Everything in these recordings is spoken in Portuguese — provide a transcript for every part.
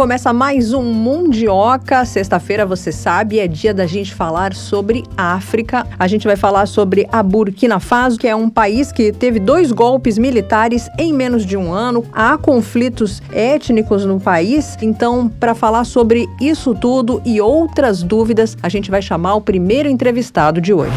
Começa mais um Mundioca. Sexta-feira, você sabe, é dia da gente falar sobre África. A gente vai falar sobre a Burkina Faso, que é um país que teve dois golpes militares em menos de um ano. Há conflitos étnicos no país. Então, para falar sobre isso tudo e outras dúvidas, a gente vai chamar o primeiro entrevistado de hoje.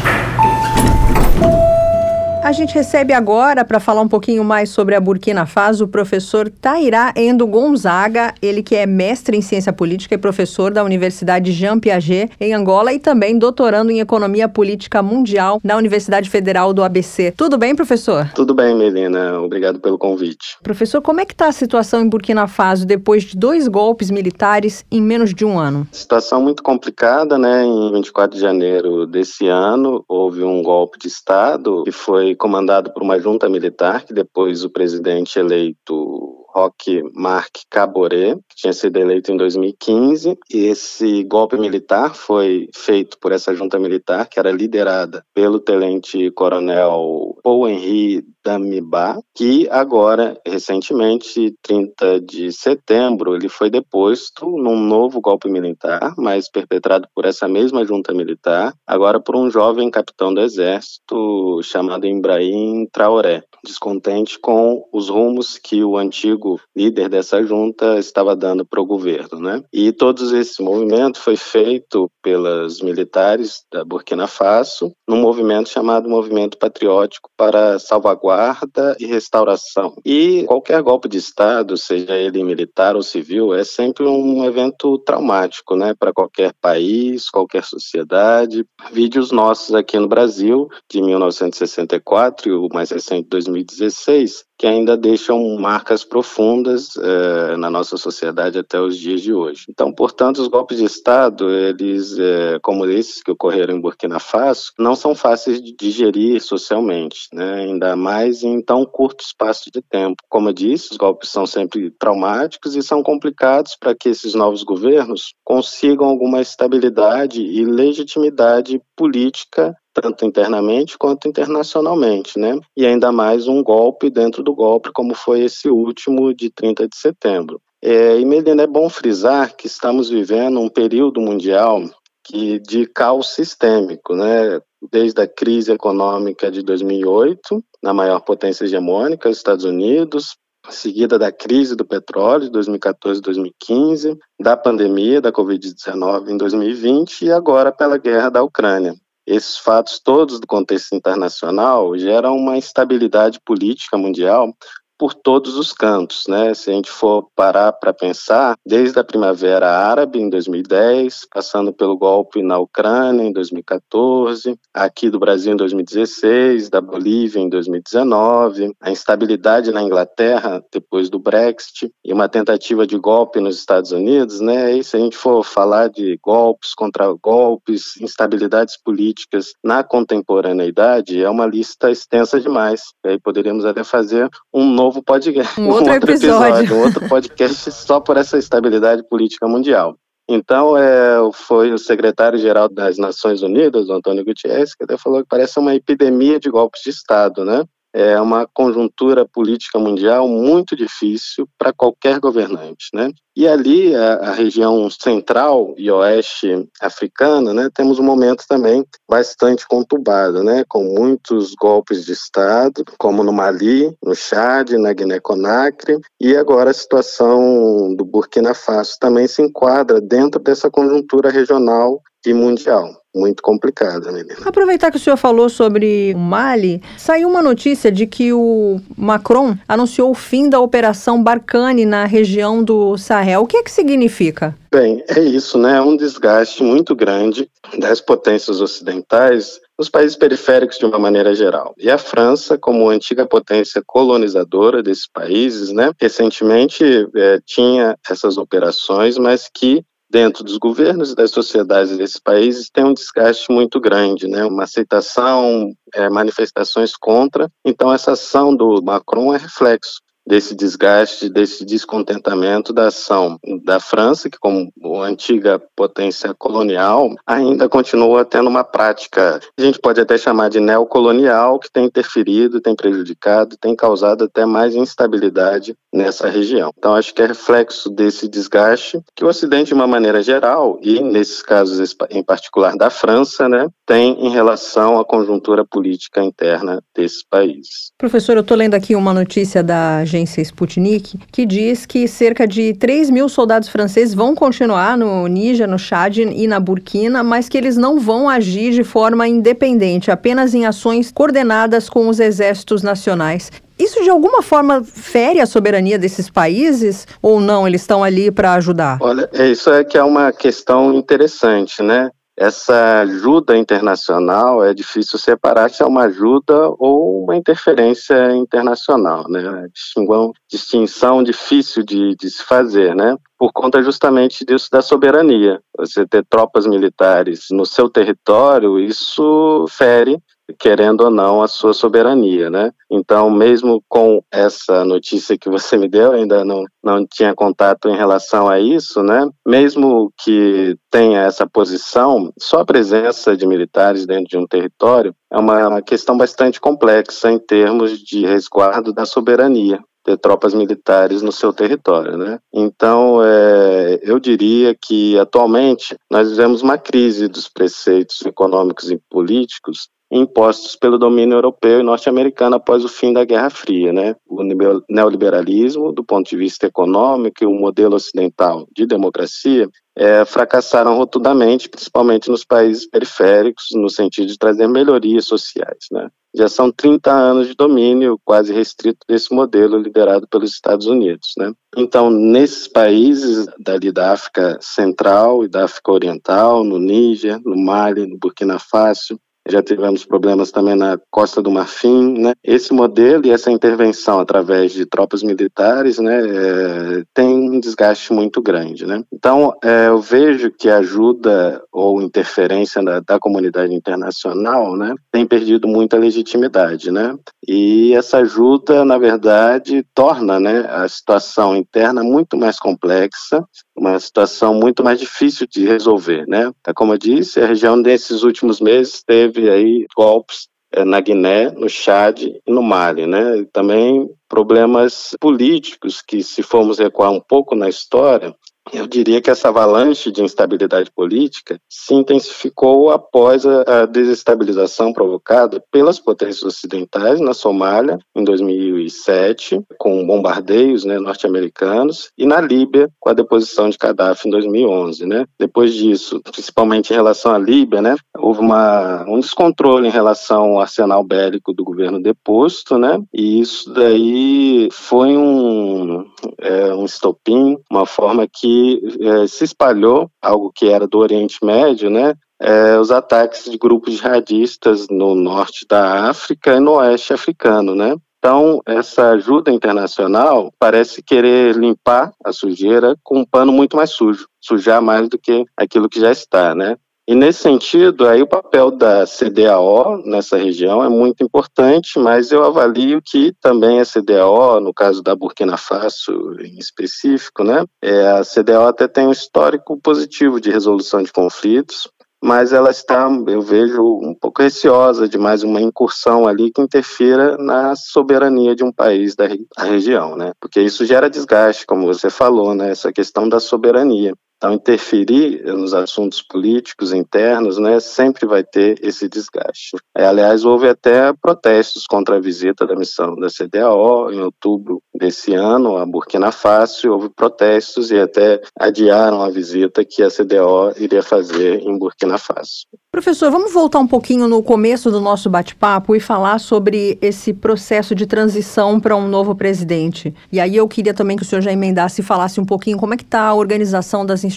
A gente recebe agora, para falar um pouquinho mais sobre a Burkina Faso, o professor Tairá Endo Gonzaga, ele que é mestre em ciência política e professor da Universidade Jean Piaget, em Angola, e também doutorando em economia política mundial na Universidade Federal do ABC. Tudo bem, professor? Tudo bem, Melina. Obrigado pelo convite. Professor, como é que está a situação em Burkina Faso depois de dois golpes militares em menos de um ano? Situação muito complicada, né? Em 24 de janeiro desse ano, houve um golpe de Estado que foi comandado por uma junta militar, que depois o presidente eleito Roque Marc Caboret, que tinha sido eleito em 2015, e esse golpe militar foi feito por essa junta militar, que era liderada pelo tenente-coronel Paul-Henri Damiba, que agora, recentemente, 30 de setembro, ele foi deposto num novo golpe militar, mas perpetrado por essa mesma junta militar, agora por um jovem capitão do exército chamado Ibrahim Traoré, descontente com os rumos que o antigo líder dessa junta estava dando para o governo, né? E todos esse movimento foi feito pelas militares da Burkina Faso, num movimento chamado Movimento Patriótico para Salvaguarda e Restauração. E qualquer golpe de Estado, seja ele militar ou civil, é sempre um evento traumático, né, para qualquer país, qualquer sociedade. Vídeos nossos aqui no Brasil, de 1964 e o mais recente 2016, que ainda deixam marcas profundas é, na nossa sociedade até os dias de hoje. Então, portanto, os golpes de Estado, eles, é, como esses que ocorreram em Burkina Faso, não são fáceis de digerir socialmente, né? ainda mais em tão curto espaço de tempo. Como eu disse, os golpes são sempre traumáticos e são complicados para que esses novos governos consigam alguma estabilidade e legitimidade política tanto internamente quanto internacionalmente, né? E ainda mais um golpe dentro do golpe, como foi esse último de 30 de setembro. É, e Medina, é bom frisar que estamos vivendo um período mundial que de caos sistêmico, né? Desde a crise econômica de 2008, na maior potência hegemônica, os Estados Unidos, seguida da crise do petróleo de 2014 e 2015, da pandemia da Covid-19 em 2020 e agora pela guerra da Ucrânia. Esses fatos todos do contexto internacional geram uma instabilidade política mundial por todos os cantos, né? Se a gente for parar para pensar, desde a Primavera Árabe em 2010, passando pelo golpe na Ucrânia em 2014, aqui do Brasil em 2016, da Bolívia em 2019, a instabilidade na Inglaterra depois do Brexit e uma tentativa de golpe nos Estados Unidos, né? E se a gente for falar de golpes contra golpes, instabilidades políticas na contemporaneidade, é uma lista extensa demais. E aí poderíamos até fazer um novo novo podcast. Um outro, um outro episódio. episódio. Um outro podcast só por essa estabilidade política mundial. Então, é, foi o secretário-geral das Nações Unidas, Antônio Guterres, que até falou que parece uma epidemia de golpes de Estado, né? É uma conjuntura política mundial muito difícil para qualquer governante, né? E ali, a, a, região central e oeste africana, né, temos um momento também bastante conturbado, né, com muitos golpes de Estado, como no Mali, no Chad, na Guiné-Conakry, e agora a situação do Burkina Faso também se enquadra dentro dessa conjuntura regional e mundial muito complicada, menina. Aproveitar que o senhor falou sobre o Mali, saiu uma notícia de que o Macron anunciou o fim da operação Barkhane na região do Sahel. O que é que significa? Bem, é isso, né? É um desgaste muito grande das potências ocidentais nos países periféricos de uma maneira geral. E a França, como antiga potência colonizadora desses países, né, recentemente é, tinha essas operações, mas que dentro dos governos e das sociedades desses países tem um desgaste muito grande, né? Uma aceitação, é, manifestações contra. Então essa ação do Macron é reflexo desse desgaste, desse descontentamento da ação da França, que como antiga potência colonial, ainda continua tendo uma prática, a gente pode até chamar de neocolonial, que tem interferido, tem prejudicado, tem causado até mais instabilidade nessa região. Então, acho que é reflexo desse desgaste que o Ocidente, de uma maneira geral, e nesses casos em particular da França, né, tem em relação à conjuntura política interna desse país. Professor, eu estou lendo aqui uma notícia da agência Sputnik que diz que cerca de 3 mil soldados franceses vão continuar no Níger, no Chad e na Burkina, mas que eles não vão agir de forma independente, apenas em ações coordenadas com os exércitos nacionais. Isso de alguma forma fere a soberania desses países ou não? Eles estão ali para ajudar? Olha, é, isso é que é uma questão interessante, né? essa ajuda internacional é difícil separar se é uma ajuda ou uma interferência internacional, né? Distinção, distinção difícil de, de se fazer, né? Por conta justamente disso da soberania. Você ter tropas militares no seu território, isso fere querendo ou não, a sua soberania, né? Então, mesmo com essa notícia que você me deu, ainda não, não tinha contato em relação a isso, né? Mesmo que tenha essa posição, só a presença de militares dentro de um território é uma, questão bastante complexa em termos de resguardo da soberania, ter tropas militares no seu território, né? Então, é, eu diria que atualmente nós vivemos uma crise dos preceitos econômicos e políticos impostos pelo domínio europeu e norte-americano após o fim da Guerra Fria, né? O neoliberalismo, do ponto de vista econômico, e o modelo ocidental de democracia é, fracassaram rotundamente, principalmente nos países periféricos, no sentido de trazer melhorias sociais, né? Já são 30 anos de domínio quase restrito desse modelo liderado pelos Estados Unidos, né? Então, nesses países dali da África Central e da África Oriental, no Níger, no Mali, no Burkina Faso, já tivemos problemas também na Costa do Marfim, né? Esse modelo e essa intervenção através de tropas militares, né, é, tem um desgaste muito grande, né? Então, é, eu vejo que a ajuda ou interferência da, da, comunidade internacional, né, tem perdido muita legitimidade, né? E essa ajuda, na verdade, torna, né, a situação interna muito mais complexa, uma situação muito mais difícil de resolver, né? É como eu disse, a região nesses últimos meses teve aí golpes é, na Guiné, no Chad e no Mali, né? E também problemas políticos que, se formos recuar um pouco na história, eu diria que essa avalanche de instabilidade política se intensificou após a, desestabilização provocada pelas potências ocidentais na Somália em 2007, com bombardeios né, norte-americanos, e na Líbia com a deposição de Gaddafi em 2011. Né? Depois disso, principalmente em relação à Líbia, né, houve uma, um descontrole em relação ao arsenal bélico do governo deposto, né, e isso daí foi um, é, um estopim, uma forma que é, se espalhou, algo que era do Oriente Médio, né? É, os ataques de grupos jihadistas no norte da África e no oeste africano, né? Então, essa ajuda internacional parece querer limpar a sujeira com um pano muito mais sujo, sujar mais do que aquilo que já está, né? E nesse sentido, aí o papel da CDAO nessa região é muito importante, mas eu avalio que também a CDAO, no caso da Burkina Faso em específico, né, é, a CDAO até tem um histórico positivo de resolução de conflitos, mas ela está, eu vejo, um pouco receosa de mais uma incursão ali que interfira na soberania de um país da região, né? Porque isso gera desgaste, como você falou, né? Essa questão da soberania. Então, interferir nos assuntos políticos internos, né, sempre vai ter esse desgaste. É, aliás, houve até protestos contra a visita da missão da CDAO em outubro desse ano a Burkina Faso. Houve protestos e até adiaram a visita que a CDAO iria fazer em Burkina Faso. Professor, vamos voltar um pouquinho no começo do nosso bate-papo e falar sobre esse processo de transição para um novo presidente. E aí eu queria também que o senhor já emendasse e falasse um pouquinho como é que está a organização das instituições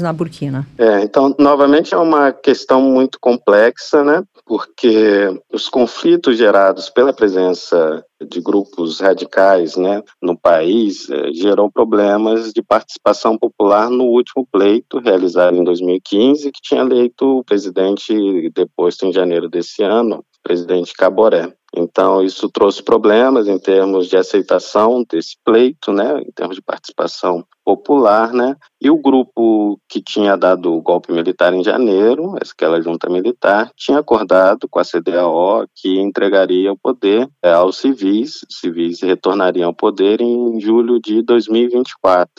na Burkina. É, então, novamente é uma questão muito complexa, né? Porque os conflitos gerados pela presença de grupos radicais né, no país eh, gerou problemas de participação popular no último pleito realizado em 2015, que tinha eleito o presidente deposto em janeiro desse ano, presidente Caboré. Então, isso trouxe problemas em termos de aceitação desse pleito, né, em termos de participação popular, né, e o grupo que tinha dado o golpe militar em janeiro, aquela junta militar, tinha acordado com a CDAO que entregaria o poder é, aos civis, os civis retornariam ao poder em julho de 2024.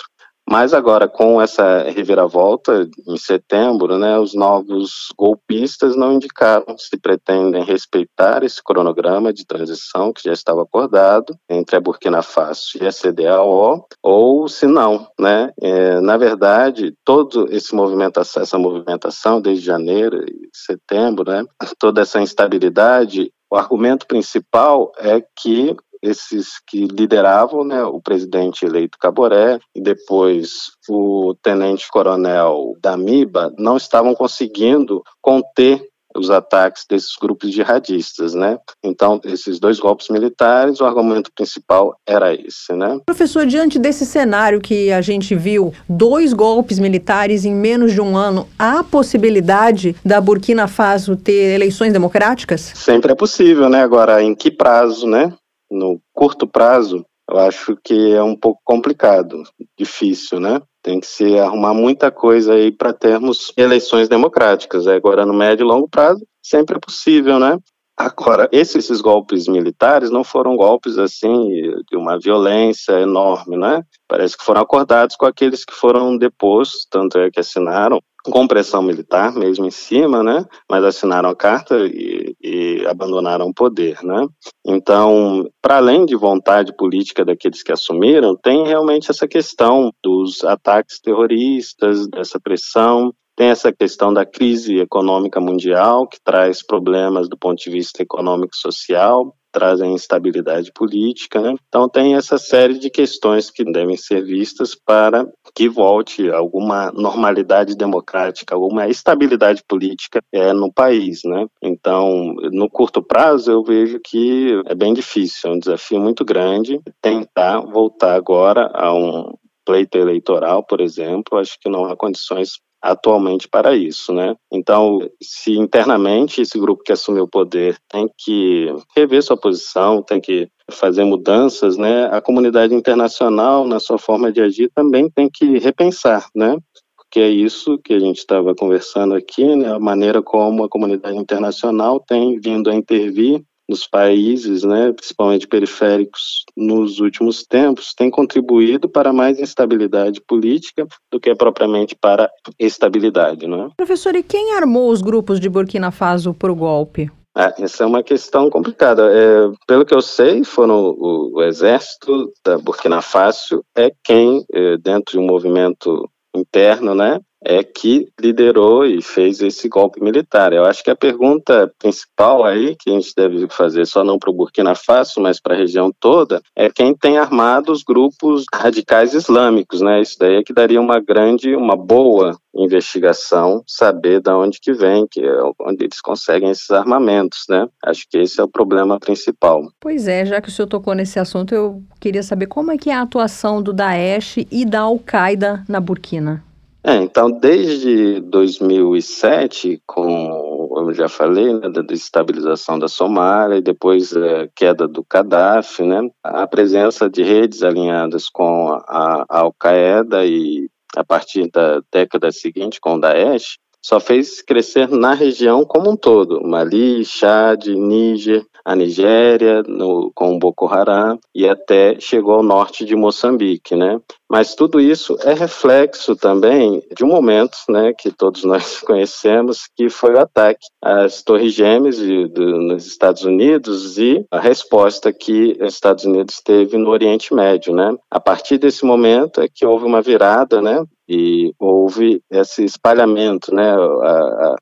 Mas agora, com essa reviravolta, em setembro, né, os novos golpistas não indicaram se pretendem respeitar esse cronograma de transição que já estava acordado entre a Burkina Faso e a CDAO, ou se não. Né? É, na verdade, todo esse movimentação, essa movimentação desde janeiro e setembro, né, toda essa instabilidade, o argumento principal é que esses que lideravam, né, o presidente eleito Caboré e depois o tenente-coronel Damiba, não estavam conseguindo conter os ataques desses grupos jihadistas, né? Então, esses dois golpes militares, o argumento principal era esse, né? Professor, diante desse cenário que a gente viu, dois golpes militares em menos de um ano, há possibilidade da Burkina Faso ter eleições democráticas? Sempre é possível, né? Agora, em que prazo, né? No curto prazo, eu acho que é um pouco complicado, difícil, né? Tem que se arrumar muita coisa aí para termos eleições democráticas. Agora, no médio e longo prazo, sempre é possível, né? Agora, esses, golpes militares não foram golpes assim de uma violência enorme, né? Parece que foram acordados com aqueles que foram depostos, tanto é que assinaram com pressão militar mesmo em cima, né? Mas assinaram a carta e, e abandonaram o poder, né? Então, para além de vontade política daqueles que assumiram, tem realmente essa questão dos ataques terroristas, dessa pressão tem essa questão da crise econômica mundial, que traz problemas do ponto de vista econômico e social, trazem instabilidade política. Né? Então, tem essa série de questões que devem ser vistas para que volte alguma normalidade democrática, alguma estabilidade política é, no país. Né? Então, no curto prazo, eu vejo que é bem difícil, é um desafio muito grande tentar voltar agora a um pleito eleitoral, por exemplo, acho que não há condições atualmente para isso, né? Então, se internamente esse grupo que assumiu o poder tem que rever sua posição, tem que fazer mudanças, né? A comunidade internacional, na sua forma de agir, também tem que repensar, né? Porque é isso que a gente estava conversando aqui, né? A maneira como a comunidade internacional tem vindo a intervir nos países, né, principalmente periféricos, nos últimos tempos, tem contribuído para mais instabilidade política do que propriamente para estabilidade. Né? Professor, e quem armou os grupos de Burkina Faso para o golpe? Ah, essa é uma questão complicada. É, pelo que eu sei, foram o, o, exército da Burkina Faso é quem, é, dentro de um movimento interno, né, é que liderou e fez esse golpe militar. Eu acho que a pergunta principal aí, que a gente deve fazer só não para o Burkina Faso, mas para a região toda, é quem tem armado os grupos radicais islâmicos, né? Isso daí é que daria uma grande, uma boa investigação, saber de onde que vem, que é onde eles conseguem esses armamentos, né? Acho que esse é o problema principal. Pois é, já que o senhor tocou nesse assunto, eu queria saber como é que é a atuação do Daesh e da Al-Qaeda na Burkina. É, então, desde 2007, com, eu já falei, né, da desestabilização da Somália e depois a é, queda do Gaddafi, né, a presença de redes alinhadas com a, a Al-Qaeda e a partir da década seguinte com o Daesh, só fez crescer na região como um todo, Mali, Chad, Níger, a Nigéria, no, com Boko Haram e até chegou ao norte de Moçambique, né? Mas tudo isso é reflexo também de um momento, né, que todos nós conhecemos, que foi o ataque às Torres Gêmeas nos Estados Unidos e a resposta que os Estados Unidos teve no Oriente Médio, né? A partir desse momento é que houve uma virada, né, e houve esse espalhamento, né, a, a,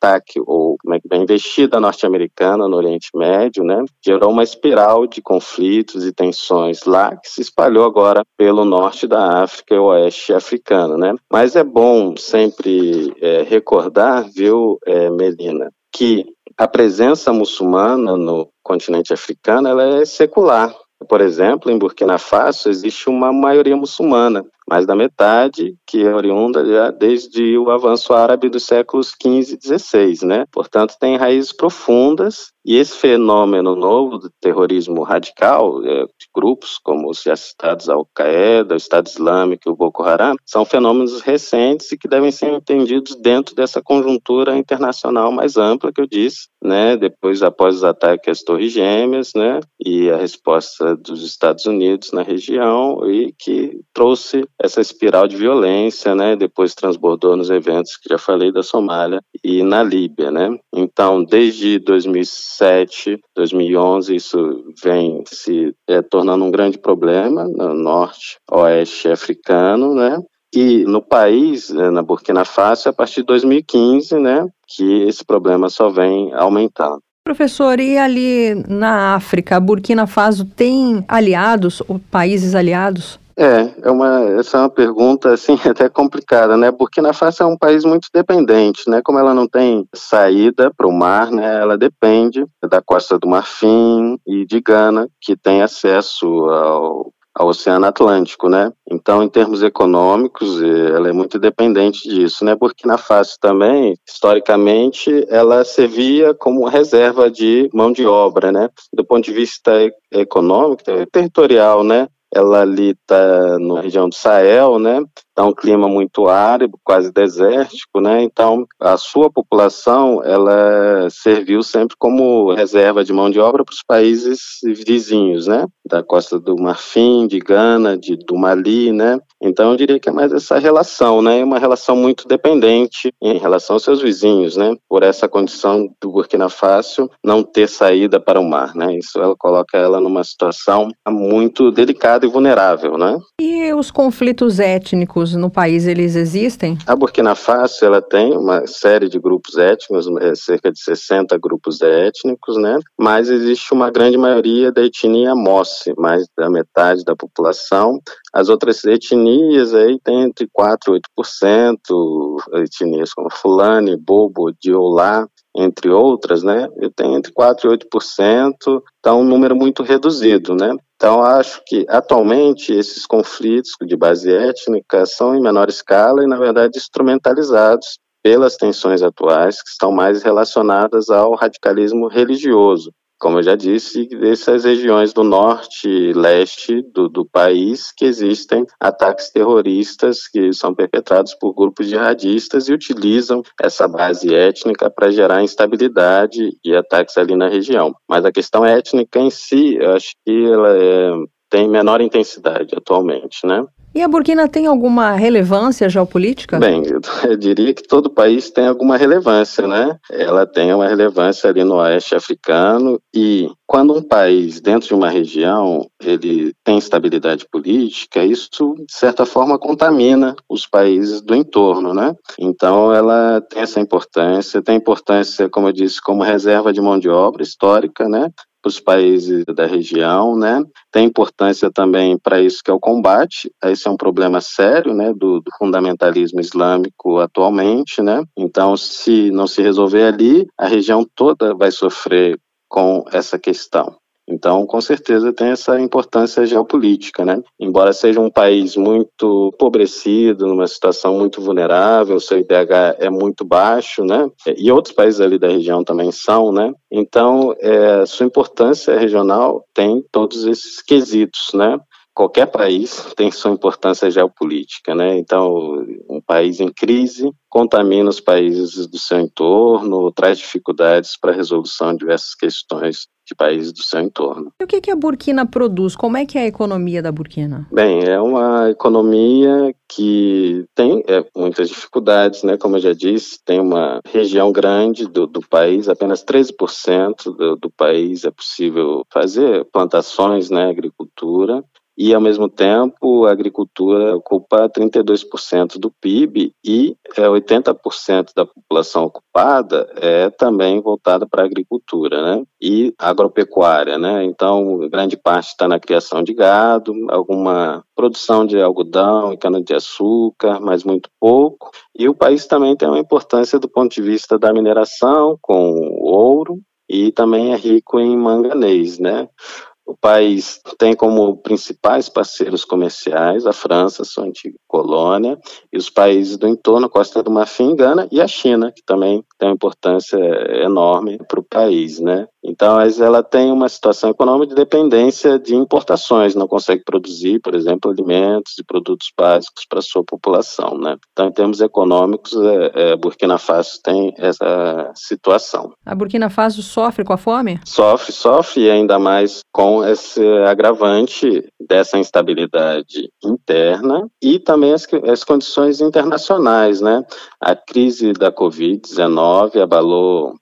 ataque ou como é que a investida norte-americana no Oriente Médio, né, gerou uma espiral de conflitos e tensões lá que se espalhou agora pelo norte da África e oeste africano, né. Mas é bom sempre é, recordar, viu, é, Melina, que a presença muçulmana no continente africano ela é secular. Por exemplo, em Burkina Faso existe uma maioria muçulmana, mais da metade, que é oriunda já desde o avanço árabe dos séculos 15 e 16, né? Portanto, tem raízes profundas e esse fenômeno novo do terrorismo radical, é, de grupos como os já citados Al-Qaeda, o Estado Islâmico e o Boko Haram, são fenômenos recentes e que devem ser entendidos dentro dessa conjuntura internacional mais ampla que eu disse, né? Depois, após os ataques às Torres Gêmeas, né? E a resposta dos Estados Unidos na região e que trouxe essa espiral de violência, né? Depois transbordou nos eventos que já falei da Somália e na Líbia, né? Então, desde 2006 2007, 2011, isso vem se é, tornando um grande problema no norte, oeste africano, né? E no país, né, na Burkina Faso, a partir de 2015, né, que esse problema só vem aumentando. Professor, e ali na África, Burkina Faso tem aliados, ou países aliados? É, é uma, essa é uma pergunta assim até complicada, né? Burkina Faso é um país muito dependente, né? Como ela não tem saída para o mar, né? Ela depende da Costa do Marfim e de Gana, que tem acesso ao, ao Oceano Atlântico, né? Então, em termos econômicos, ela é muito dependente disso, né? Burkina Faso também, historicamente, ela servia como reserva de mão de obra, né? Do ponto de vista econômico, territorial, né? Ela ali está na região do Sahel, né? Está um clima muito árido, quase desértico, né? Então, a sua população, ela serviu sempre como reserva de mão de obra para os países vizinhos, né? Da Costa do Marfim, de Gana, de, do Mali, né? Então, eu diria que é mais essa relação, né? Uma relação muito dependente em relação aos seus vizinhos, né? Por essa condição do Burkina Faso não ter saída para o mar, né? Isso ela coloca ela numa situação muito delicada e vulnerável, né? E os conflitos étnicos no país eles existem? A Burkina Faso ela tem uma série de grupos étnicos, é, cerca de 60 grupos étnicos, né? Mas existe uma grande maioria da etnia Mossi, mais da metade da população. As outras etnias aí tem entre 4 e 8%, etnias como Fulani, Bobo, Diolá, entre outras, né, tem entre 4% e 8%, então um número muito reduzido, né. Então acho que atualmente esses conflitos de base étnica são em menor escala e na verdade instrumentalizados pelas tensões atuais que estão mais relacionadas ao radicalismo religioso como eu já disse, dessas regiões do norte e leste do, do, país que existem ataques terroristas que são perpetrados por grupos jihadistas e utilizam essa base étnica para gerar instabilidade e ataques ali na região. Mas a questão étnica em si, eu acho que ela é, tem menor intensidade atualmente, né? E a Burkina tem alguma relevância geopolítica? Bem, eu diria que todo país tem alguma relevância, né? Ela tem uma relevância ali no oeste africano e quando um país dentro de uma região ele tem estabilidade política, isso de certa forma contamina os países do entorno, né? Então ela tem essa importância, tem importância, como eu disse, como reserva de mão de obra histórica, né? Os países da região, né? Tem importância também para isso que é o combate. Esse é um problema sério, né, do, do, fundamentalismo islâmico atualmente, né? Então, se não se resolver ali, a região toda vai sofrer com essa questão. Então, com certeza tem essa importância geopolítica, né? Embora seja um país muito empobrecido, numa situação muito vulnerável, seu IDH é muito baixo, né? E outros países ali da região também são, né? Então, é, sua importância regional tem todos esses quesitos, né? Qualquer país tem sua importância geopolítica, né? Então, um país em crise contamina os países do seu entorno, traz dificuldades para a resolução de diversas questões de países do seu entorno. E o que, que a Burkina produz? Como é que é a economia da Burkina? Bem, é uma economia que tem é, muitas dificuldades, né? Como eu já disse, tem uma região grande do, do país, apenas 13% do, do país é possível fazer plantações, né? Agricultura e, ao mesmo tempo, a agricultura ocupa 32% do PIB e é, 80% da população ocupada é também voltada para a agricultura, né? E agropecuária, né? Então, grande parte está na criação de gado, alguma produção de algodão e cana-de-açúcar, mas muito pouco. E o país também tem uma importância do ponto de vista da mineração, com ouro, e também é rico em manganês, né? O país tem como principais parceiros comerciais a França, sua antiga colônia, e os países do entorno, Costa do Marfim, Gana e a China, que também tem uma importância enorme para o país, né? Então, ela tem uma situação econômica de dependência de importações, não consegue produzir, por exemplo, alimentos e produtos básicos para a sua população, né? Então, em termos econômicos, é, é, Burkina Faso tem essa situação. A Burkina Faso sofre com a fome? Sofre, sofre, e ainda mais com esse agravante dessa instabilidade interna e também as, as condições internacionais, né? A crise da Covid-19 abalou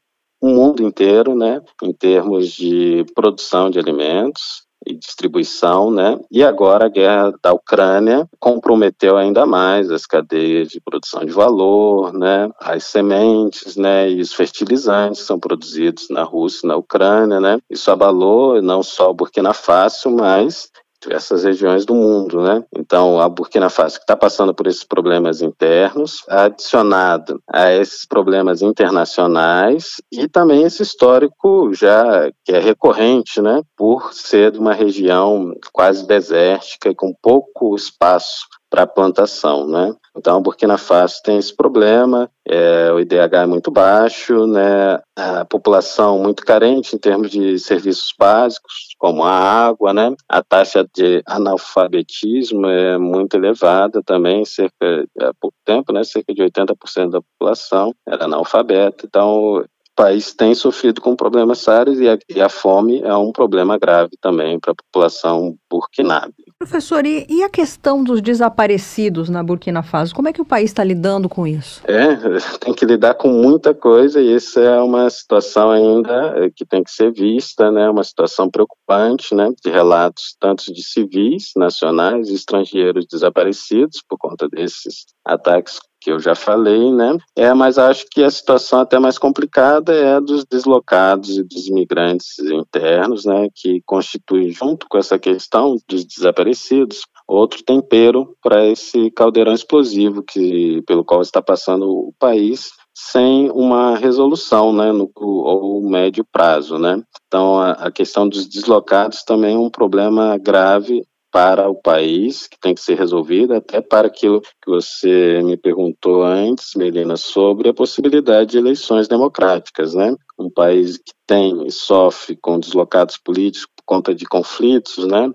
o mundo inteiro, né, em termos de produção de alimentos e distribuição, né? E agora a guerra da Ucrânia comprometeu ainda mais as cadeias de produção de valor, né? As sementes, né? E os fertilizantes são produzidos na Rússia, na Ucrânia, né? Isso abalou não só o Burkina Faso, mas diversas regiões do mundo, né? Então, a Burkina Faso que está passando por esses problemas internos, adicionado a esses problemas internacionais e também esse histórico já que é recorrente, né? Por ser de uma região quase desértica e com pouco espaço para plantação, né? Então, Burkina Faso tem esse problema, é, o IDH é muito baixo, né? A população muito carente em termos de serviços básicos, como a água, né? A taxa de analfabetismo é muito elevada também, cerca há pouco tempo, né? Cerca de 80% da população era analfabeta. Então, país tem sofrido com problemas sérios e a, e a fome é um problema grave também para a população burkinabe. Professor, e, e, a questão dos desaparecidos na Burkina Faso? Como é que o país está lidando com isso? É, tem que lidar com muita coisa e isso é uma situação ainda que tem que ser vista, né? Uma situação preocupante, né? De relatos tanto de civis nacionais e estrangeiros desaparecidos por conta desses ataques que eu já falei, né? É, mas acho que a situação até mais complicada é a dos deslocados e dos imigrantes internos, né? Que constitui, junto com essa questão dos desaparecidos, outro tempero para esse caldeirão explosivo que pelo qual está passando o país sem uma resolução, né, no ou médio prazo, né. Então a, a questão dos deslocados também é um problema grave para o país, que tem que ser resolvida, até para aquilo que você me perguntou antes, Melina, sobre a possibilidade de eleições democráticas, né? Um país que tem e sofre com deslocados políticos por conta de conflitos, né?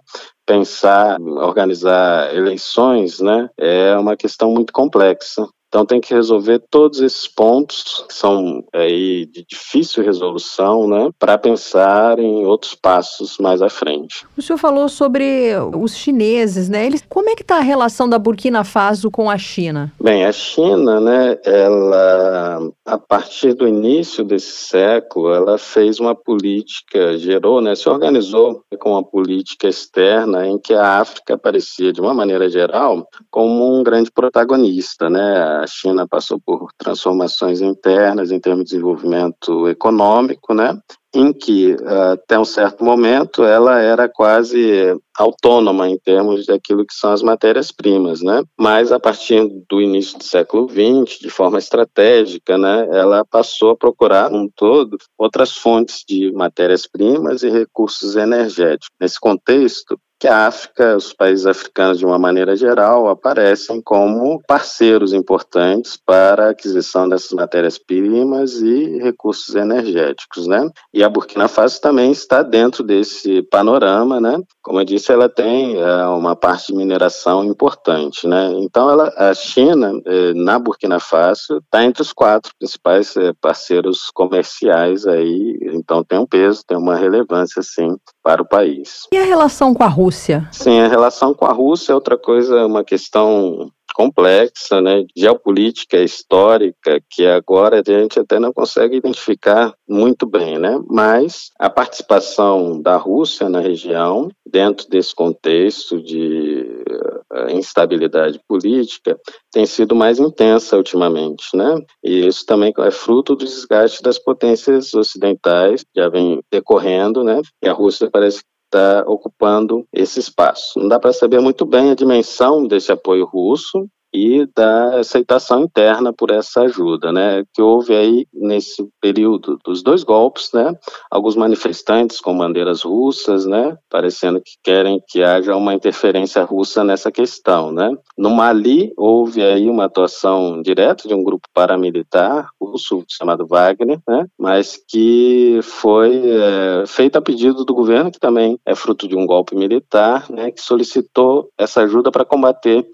Pensar, organizar eleições, né? É uma questão muito complexa. Então tem que resolver todos esses pontos que são aí de difícil resolução, né, para pensar em outros passos mais à frente. O senhor falou sobre os chineses, né? Eles, como é que está a relação da Burkina Faso com a China? Bem, a China, né, ela a partir do início desse século, ela fez uma política, gerou, né, se organizou com uma política externa em que a África aparecia de uma maneira geral como um grande protagonista, né? A China passou por transformações internas em termos de desenvolvimento econômico, né? em que, até um certo momento, ela era quase autônoma em termos daquilo que são as matérias-primas, né? Mas, a partir do início do século XX, de forma estratégica, né, ela passou a procurar, um todo, outras fontes de matérias-primas e recursos energéticos. Nesse contexto, que a África, os países africanos de uma maneira geral, aparecem como parceiros importantes para a aquisição dessas matérias-primas e recursos energéticos, né? E a Burkina Faso também está dentro desse panorama, né? Como eu disse, ela tem é, uma parte de mineração importante, né? Então, ela, a China, é, na Burkina Faso, está entre os quatro principais é, parceiros comerciais aí, então tem um peso, tem uma relevância, sim, para o país. E a relação com a Rússia? Sim, a relação com a Rússia é outra coisa, uma questão complexa, né, geopolítica, histórica, que agora a gente até não consegue identificar muito bem, né, mas a participação da Rússia na região, dentro desse contexto de uh, instabilidade política, tem sido mais intensa ultimamente, né, e isso também é fruto do desgaste das potências ocidentais, já vem decorrendo, né, e a Rússia parece está ocupando esse espaço. Não dá para saber muito bem a dimensão desse apoio russo, e da aceitação interna por essa ajuda, né? Que houve aí nesse período dos dois golpes, né? Alguns manifestantes com bandeiras russas, né? Parecendo que querem que haja uma interferência russa nessa questão, né? No Mali houve aí uma atuação direta de um grupo paramilitar russo chamado Wagner, né? Mas que foi é, feita a pedido do governo, que também é fruto de um golpe militar, né? Que solicitou essa ajuda para combater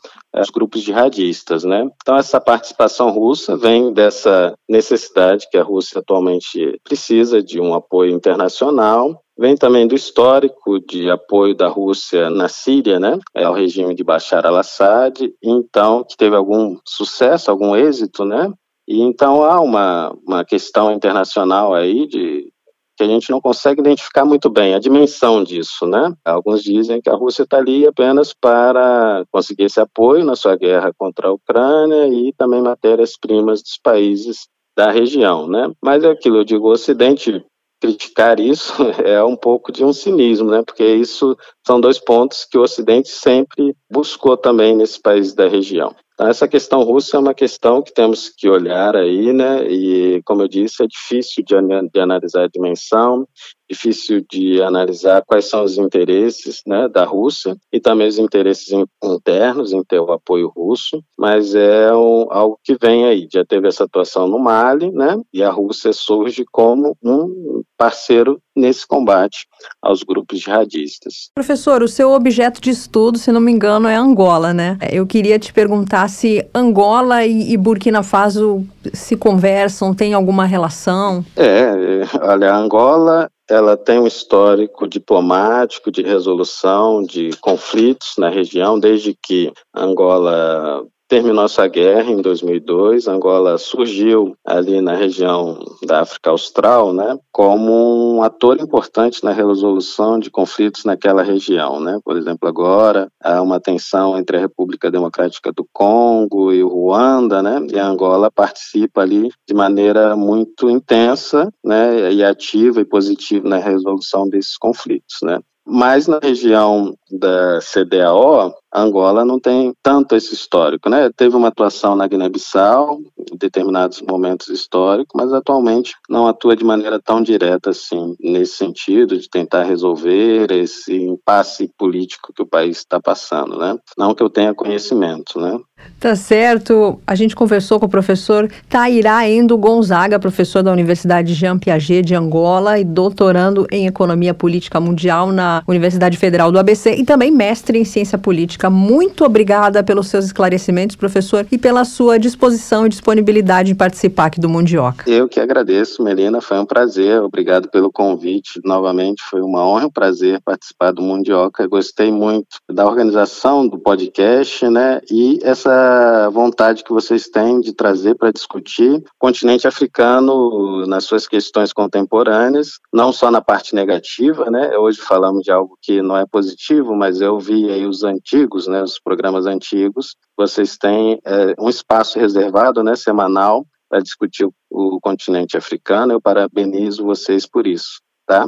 os grupos jihadistas, né? Então essa participação russa vem dessa necessidade que a Rússia atualmente precisa de um apoio internacional. Vem também do histórico de apoio da Rússia na Síria, né, ao regime de Bashar al-Assad, então que teve algum sucesso, algum êxito, né, e então há uma, uma questão internacional aí de que a gente não consegue identificar muito bem a dimensão disso, né? Alguns dizem que a Rússia está ali apenas para conseguir esse apoio na sua guerra contra a Ucrânia e também matérias-primas dos países da região, né? Mas é aquilo, eu digo, o Ocidente criticar isso é um pouco de um cinismo, né? Porque isso são dois pontos que o Ocidente sempre buscou também nesses países da região. Então, essa questão russa é uma questão que temos que olhar aí, né? E, como eu disse, é difícil de, de analisar a dimensão, difícil de analisar quais são os interesses né, da Rússia e também os interesses internos em ter o apoio russo, mas é um, algo que vem aí. Já teve essa atuação no Mali, né? E a Rússia surge como um parceiro nesse combate aos grupos jihadistas. Professor, o seu objeto de estudo, se não me engano, é Angola, né? Eu queria te perguntar se Angola e, Burkina Faso se conversam, tem alguma relação? É, olha, Angola ela tem um histórico diplomático de resolução de conflitos na região, desde que Angola terminou sua guerra em 2002. Angola surgiu ali na região da África Austral, né, como um ator importante na resolução de conflitos naquela região, né. Por exemplo, agora há uma tensão entre a República Democrática do Congo e o Ruanda, né, e a Angola participa ali de maneira muito intensa, né, e ativa e positiva na resolução desses conflitos, né. Mas na região da CDAO, Angola não tem tanto esse histórico, né? Teve uma atuação na Guiné-Bissau em determinados momentos históricos, mas atualmente não atua de maneira tão direta assim, nesse sentido de tentar resolver esse impasse político que o país está passando, né? Não que eu tenha conhecimento, né? Tá certo. A gente conversou com o professor Tairá Endo Gonzaga, professor da Universidade Jean Piaget de Angola e doutorando em Economia Política Mundial na Universidade Federal do ABC também mestre em Ciência Política. Muito obrigada pelos seus esclarecimentos, professor, e pela sua disposição e disponibilidade em participar aqui do Mundioca. Eu que agradeço, Melina. Foi um prazer. Obrigado pelo convite. Novamente, foi uma honra e um prazer participar do Mundioca. Gostei muito da organização do podcast, né? E essa vontade que vocês têm de trazer para discutir o continente africano nas suas questões contemporâneas, não só na parte negativa, né? Hoje falamos de algo que não é positivo, mas eu vi aí os antigos, né? Os programas antigos. Vocês têm é, um espaço reservado, né? Semanal para discutir o, o continente africano. Eu parabenizo vocês por isso, tá?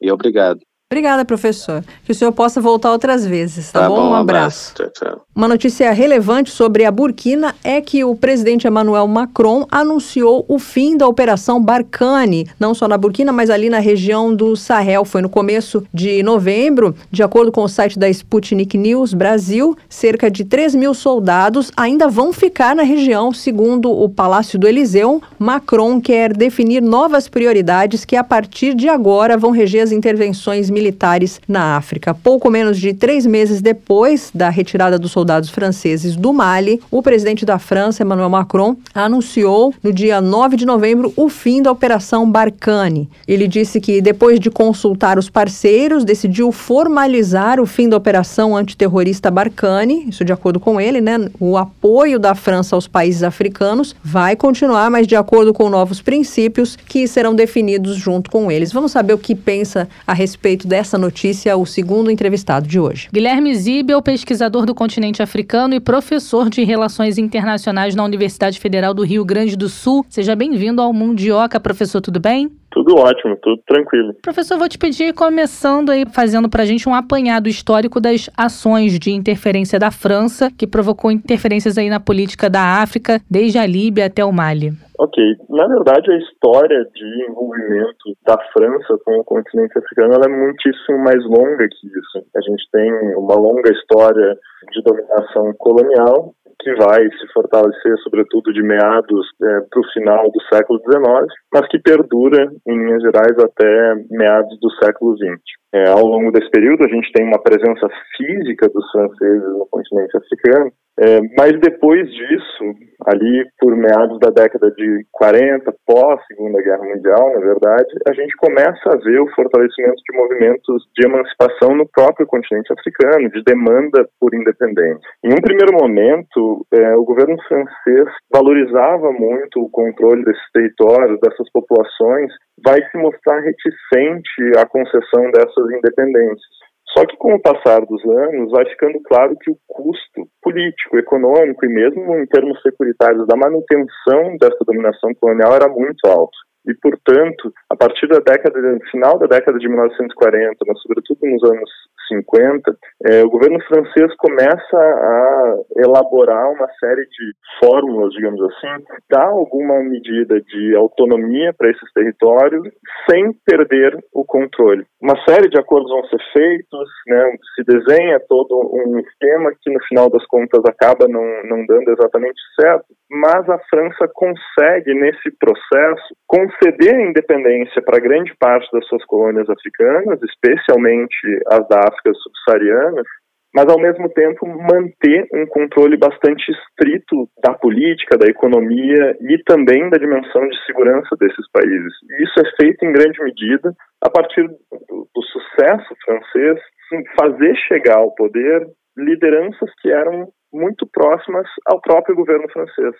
E obrigado. Obrigada, professor. Que o senhor possa voltar outras vezes, tá, tá bom? bom? Um abraço. abraço. Tchau, tchau. Uma notícia relevante sobre a Burkina é que o presidente Emmanuel Macron anunciou o fim da Operação Barkhane, não só na Burkina, mas ali na região do Sahel. Foi no começo de novembro. De acordo com o site da Sputnik News Brasil, cerca de 3 mil soldados ainda vão ficar na região, segundo o Palácio do Eliseu. Macron quer definir novas prioridades que, a partir de agora, vão reger as intervenções militares militares na África. Pouco menos de três meses depois da retirada dos soldados franceses do Mali, o presidente da França, Emmanuel Macron, anunciou no dia 9 de novembro o fim da Operação Barkhane. Ele disse que, depois de consultar os parceiros, decidiu formalizar o fim da Operação Antiterrorista Barkhane, isso de acordo com ele, né? O apoio da França aos países africanos vai continuar, mas de acordo com novos princípios que serão definidos junto com eles. Vamos saber o que pensa a respeito dessa notícia o segundo entrevistado de hoje. Guilherme Zibel, pesquisador do continente africano e professor de Relações Internacionais na Universidade Federal do Rio Grande do Sul. Seja bem-vindo ao Mundioca, professor, tudo bem? Tudo ótimo, tudo tranquilo. Professor, vou te pedir, começando aí, fazendo pra gente um apanhado histórico das ações de interferência da França, que provocou interferências aí na política da África, desde a Líbia até o Mali. Ok, na verdade a história de envolvimento da França com o continente africano é muitíssimo mais longa que isso. A gente tem uma longa história de dominação colonial que vai se fortalecer, sobretudo de meados é, para o final do século XIX, mas que perdura, em linhas gerais, até meados do século XX. É, ao longo desse período, a gente tem uma presença física dos franceses no continente africano, é, mas depois disso, ali por meados da década de 40, pós-Segunda Guerra Mundial, na verdade, a gente começa a ver o fortalecimento de movimentos de emancipação no próprio continente africano, de demanda por independência. Em um primeiro momento, é, o governo francês valorizava muito o controle desses territórios, dessas populações, vai se mostrar reticente à concessão dessas independências. Só que com o passar dos anos vai ficando claro que o custo político, econômico e mesmo em termos securitários da manutenção dessa dominação colonial era muito alto. E, portanto, a partir da década, final da década de 1940, mas sobretudo nos anos 50, é, o governo francês começa a elaborar uma série de fórmulas, digamos assim, dar alguma medida de autonomia para esses territórios sem perder o controle. Uma série de acordos vão ser feitos, né, se desenha todo um esquema que no final das contas acaba não, não dando exatamente certo, mas a França consegue nesse processo conceder a independência para grande parte das suas colônias africanas, especialmente as da África subsaariana, mas ao mesmo tempo manter um controle bastante estrito da política, da economia e também da dimensão de segurança desses países. E isso é feito em grande medida a partir do, do sucesso francês em fazer chegar ao poder lideranças que eram muito próximas ao próprio governo francês.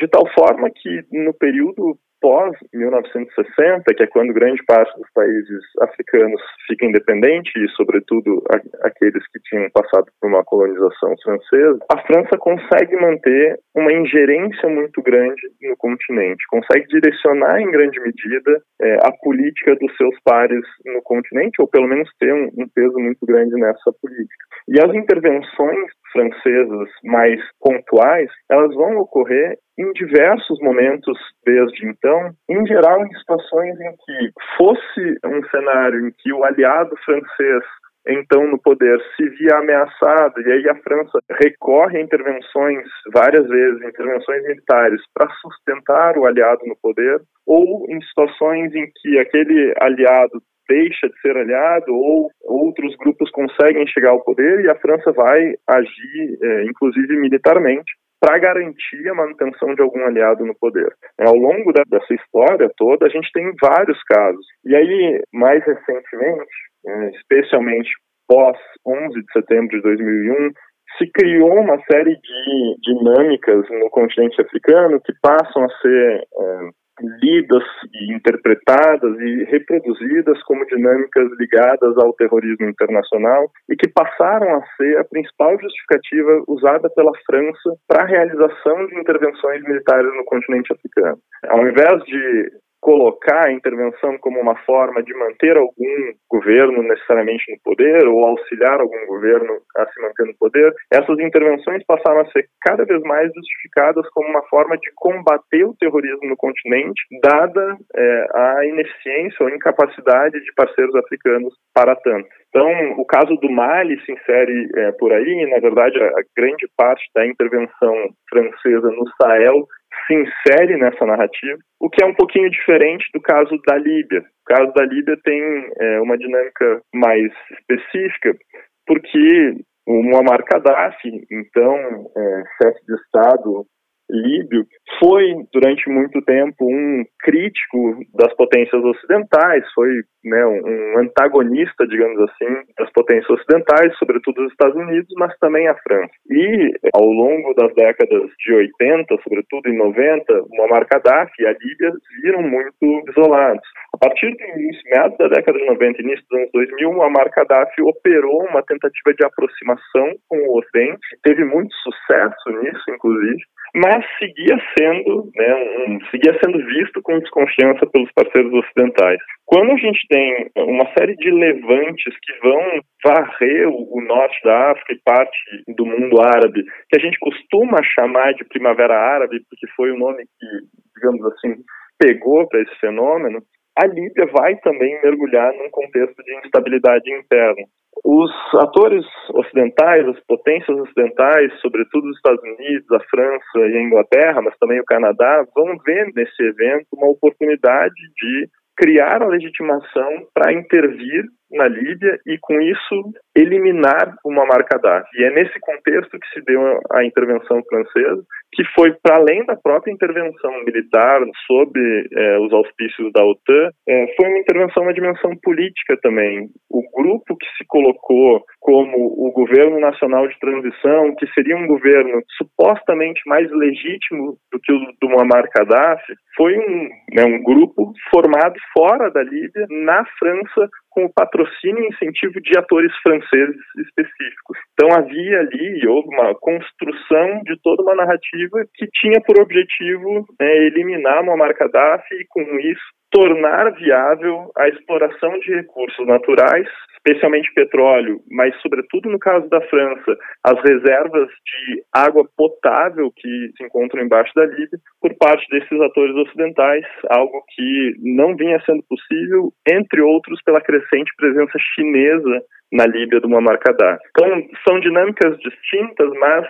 De tal forma que, no período pós-1960, que é quando grande parte dos países africanos fica independente, e sobretudo aqueles que tinham passado por uma colonização francesa, a França consegue manter uma ingerência muito grande no continente, consegue direcionar em grande medida é, a política dos seus pares no continente, ou pelo menos ter um, um peso muito grande nessa política. E as intervenções francesas mais pontuais, elas vão ocorrer em diversos momentos desde então, em geral em situações em que fosse um cenário em que o aliado francês então no poder se via ameaçado e aí a França recorre a intervenções várias vezes, intervenções militares para sustentar o aliado no poder, ou em situações em que aquele aliado deixa de ser aliado ou outros grupos conseguem chegar ao poder e a França vai agir, é, inclusive militarmente, para garantir a manutenção de algum aliado no poder. É, ao longo da, dessa história toda, a gente tem vários casos. E aí, mais recentemente, é, especialmente pós 11 de setembro de 2001, se criou uma série de dinâmicas no continente africano que passam a ser é, lidas e interpretadas e reproduzidas como dinâmicas ligadas ao terrorismo internacional e que passaram a ser a principal justificativa usada pela França para a realização de intervenções militares no continente africano. Ao invés de colocar a intervenção como uma forma de manter algum governo necessariamente no poder ou auxiliar algum governo a se manter no poder, essas intervenções passaram a ser cada vez mais justificadas como uma forma de combater o terrorismo no continente, dada é, a ineficiência ou incapacidade de parceiros africanos para tanto. Então, o caso do Mali se insere é, por aí, na verdade, a grande parte da intervenção francesa no Sahel se insere nessa narrativa, o que é um pouquinho diferente do caso da Líbia. O caso da Líbia tem é, uma dinâmica mais específica, porque o Muammar Gaddafi, então é, chefe de Estado líbio, foi durante muito tempo um crítico das potências ocidentais, foi né, um antagonista, digamos assim, das potências ocidentais, sobretudo os Estados Unidos, mas também a França. E ao longo das décadas de 80, sobretudo em 90, Muammar Gaddafi e a Líbia viram muito isolados. A partir do início, meados da década de 90 início dos anos 2000, a marca DAF operou uma tentativa de aproximação com o Ocidente, teve muito sucesso nisso, inclusive, mas seguia sendo, né, um, seguia sendo visto com desconfiança pelos parceiros ocidentais. Quando a gente tem uma série de levantes que vão varrer o, o norte da África e parte do mundo árabe, que a gente costuma chamar de Primavera Árabe, porque foi o nome que, digamos assim, pegou para esse fenômeno, a Líbia vai também mergulhar num contexto de instabilidade interna. Os atores ocidentais, as potências ocidentais, sobretudo os Estados Unidos, a França e a Inglaterra, mas também o Canadá, vão ver nesse evento uma oportunidade de criar a legitimação para intervir na Líbia e, com isso, eliminar uma marca Gaddafi. E é nesse contexto que se deu a intervenção francesa, que foi para além da própria intervenção militar sob é, os auspícios da OTAN, é, foi uma intervenção na dimensão política também. O grupo que se colocou como o governo nacional de transição, que seria um governo supostamente mais legítimo do que o do Muammar Gaddafi, foi um, né, um grupo formado fora da Líbia, na França, com patrocínio e incentivo de atores franceses específicos. Então havia ali houve uma construção de toda uma narrativa que tinha por objetivo é, eliminar Muammar Gaddafi e com isso tornar viável a exploração de recursos naturais, especialmente petróleo, mas sobretudo no caso da França, as reservas de água potável que se encontram embaixo da Líbia, por parte desses atores ocidentais, algo que não vinha sendo possível, entre outros pela crescente presença chinesa na Líbia do Muammar Gaddafi. Então, são dinâmicas distintas, mas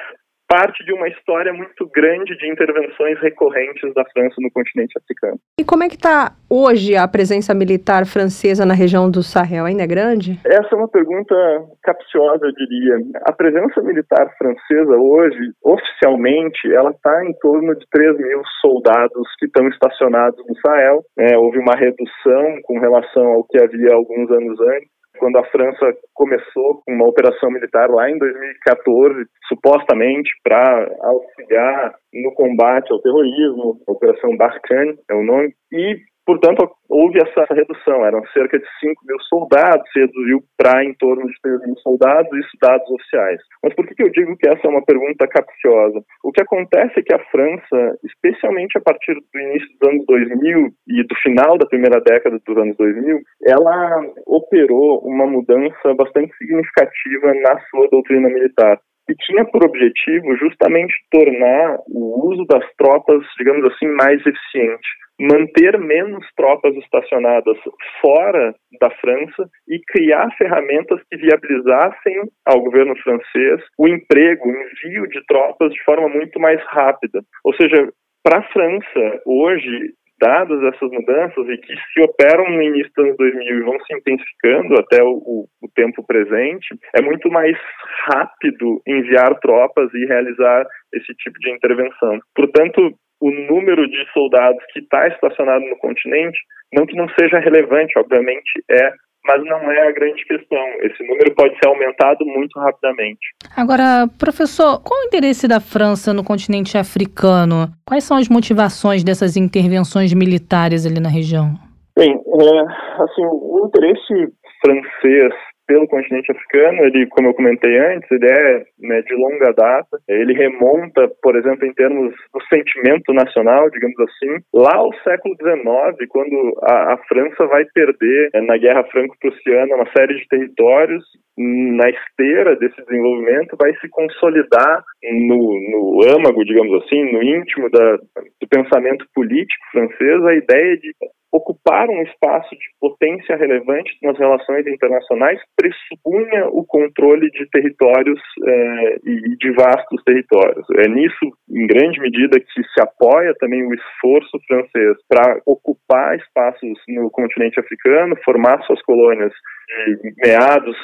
parte de uma história muito grande de intervenções recorrentes da França no continente africano. E como é que está hoje a presença militar francesa na região do Sahel? Ainda é grande? Essa é uma pergunta capciosa, eu diria. A presença militar francesa hoje, oficialmente, ela está em torno de 3 mil soldados que estão estacionados no Sahel. É, houve uma redução com relação ao que havia alguns anos antes quando a França começou com uma operação militar lá em 2014, supostamente para auxiliar no combate ao terrorismo, Operação Barkhane é o nome, e Portanto, houve essa redução, eram cerca de 5 mil soldados, se reduziu para em torno de 3 mil soldados, isso dados oficiais. Mas por que, que eu digo que essa é uma pergunta capciosa? O que acontece é que a França, especialmente a partir do início dos anos 2000 e do final da primeira década dos anos 2000, ela operou uma mudança bastante significativa na sua doutrina militar que tinha por objetivo justamente tornar o uso das tropas, digamos assim, mais eficiente manter menos tropas estacionadas fora da França e criar ferramentas que viabilizassem ao governo francês o emprego, o envio de tropas de forma muito mais rápida. Ou seja, para a França, hoje, dadas essas mudanças e que se operam no início dos anos 2000 e vão se intensificando até o, o, o, tempo presente, é muito mais rápido enviar tropas e realizar esse tipo de intervenção. Portanto, o número de soldados que está estacionado no continente, não que não seja relevante, obviamente é, mas não é a grande questão. Esse número pode ser aumentado muito rapidamente. Agora, professor, qual o interesse da França no continente africano? Quais são as motivações dessas intervenções militares ali na região? Bem, é, assim, o interesse francês pelo continente africano, ele, como eu comentei antes, ele é né, de longa data, ele remonta, por exemplo, em termos do sentimento nacional, digamos assim, lá ao século XIX, quando a, a França vai perder né, na Guerra Franco-Prussiana uma série de territórios, na esteira desse desenvolvimento vai se consolidar no, no âmago, digamos assim, no íntimo da, do pensamento político francês, a ideia de ocupar um espaço de potência relevante nas relações internacionais pressupunha o controle de territórios eh, e de vastos territórios. É nisso, em grande medida, que se apoia também o esforço francês para ocupar espaços no continente africano, formar suas colônias de meados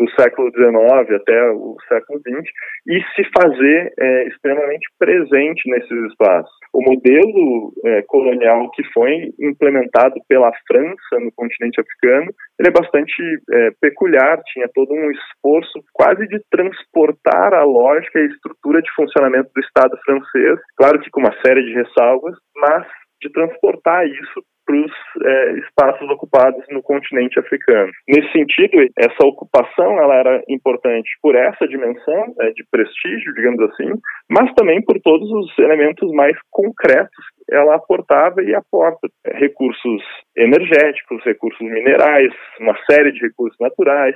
do século XIX até o século XX e se fazer é, extremamente presente nesses espaços. O modelo é, colonial que foi implementado pela França no continente africano ele é bastante é, peculiar, tinha todo um esforço quase de transportar a lógica e a estrutura de funcionamento do Estado francês, claro que com uma série de ressalvas, mas de transportar isso para os é, espaços ocupados no continente africano. Nesse sentido, essa ocupação ela era importante por essa dimensão é, de prestígio, digamos assim, mas também por todos os elementos mais concretos que ela aportava e aporta recursos energéticos, recursos minerais, uma série de recursos naturais,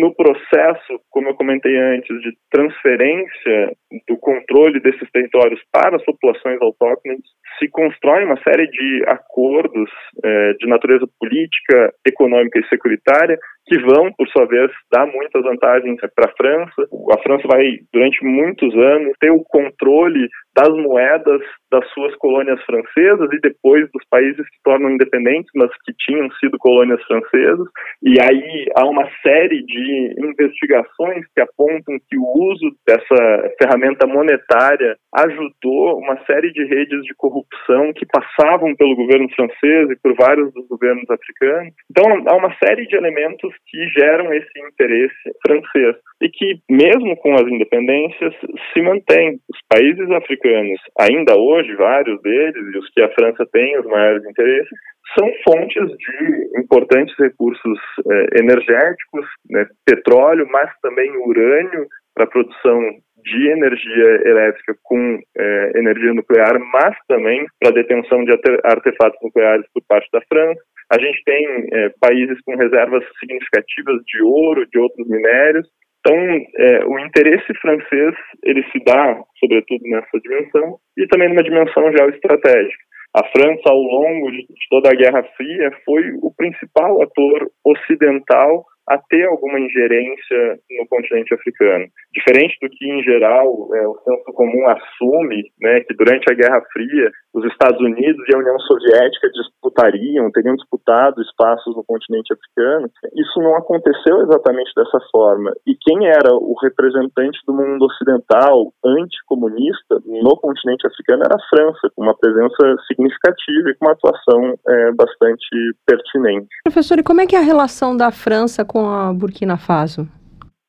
no processo, como eu comentei antes, de transferência do controle desses territórios para as populações autóctones, se constrói uma série de acordos eh, de natureza política, econômica e securitária que vão, por sua vez, dar muitas vantagens para a França. A França vai, durante muitos anos, ter o controle das moedas das suas colônias francesas e depois dos países que tornam independentes, mas que tinham sido colônias francesas. E aí há uma série de investigações que apontam que o uso dessa ferramenta monetária ajudou uma série de redes de corrupção que passavam pelo governo francês e por vários dos governos africanos. Então há uma série de elementos que geram esse interesse francês e que, mesmo com as independências, se mantém. Os países africanos, ainda hoje, vários deles, e os que a França tem os maiores interesses, são fontes de importantes recursos eh, energéticos, né, petróleo, mas também urânio para a produção de energia elétrica com eh, energia nuclear, mas também para detenção de artefatos nucleares por parte da França. A gente tem é, países com reservas significativas de ouro, de outros minérios. Então, é, o interesse francês ele se dá, sobretudo nessa dimensão, e também numa dimensão geoestratégica. A França, ao longo de toda a Guerra Fria, foi o principal ator ocidental a ter alguma ingerência no continente africano. Diferente do que, em geral, é, o senso comum assume, né, que durante a Guerra Fria os Estados Unidos e a União Soviética disputariam, teriam disputado espaços no continente africano, isso não aconteceu exatamente dessa forma. E quem era o representante do mundo ocidental anticomunista no continente africano era a França, com uma presença significativa e com uma atuação é, bastante pertinente. Professor, e como é que é a relação da França com a Burkina Faso?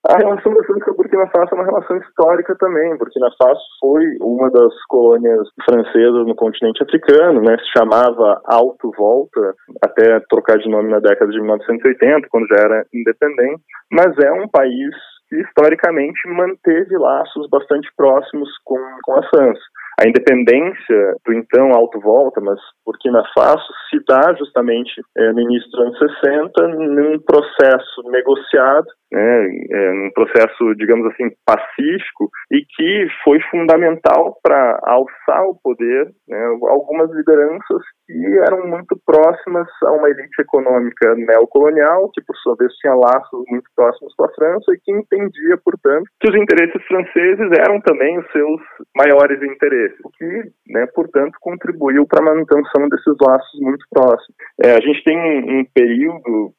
A relação da França com a Burkina Faso é uma relação histórica também. Burkina Faso foi uma das colônias francesas no continente africano, né? Se chamava Alto Volta, até trocar de nome na década de 1980, quando já era independente. Mas é um país que historicamente manteve laços bastante próximos com, com a França. A independência do então Alto Volta, mas Burkina Faso, se dá justamente é, no início dos anos 60 num processo negociado né, é, num processo, digamos assim, pacífico e que foi fundamental para alçar o poder né, algumas lideranças que eram muito próximas a uma elite econômica neocolonial, que por sua vez tinha laços muito próximos com a França e que entendia, portanto, que os interesses franceses eram também os seus maiores interesses, o que, né, portanto, contribuiu para a manutenção desses laços muito próximos. É, a gente tem um, um período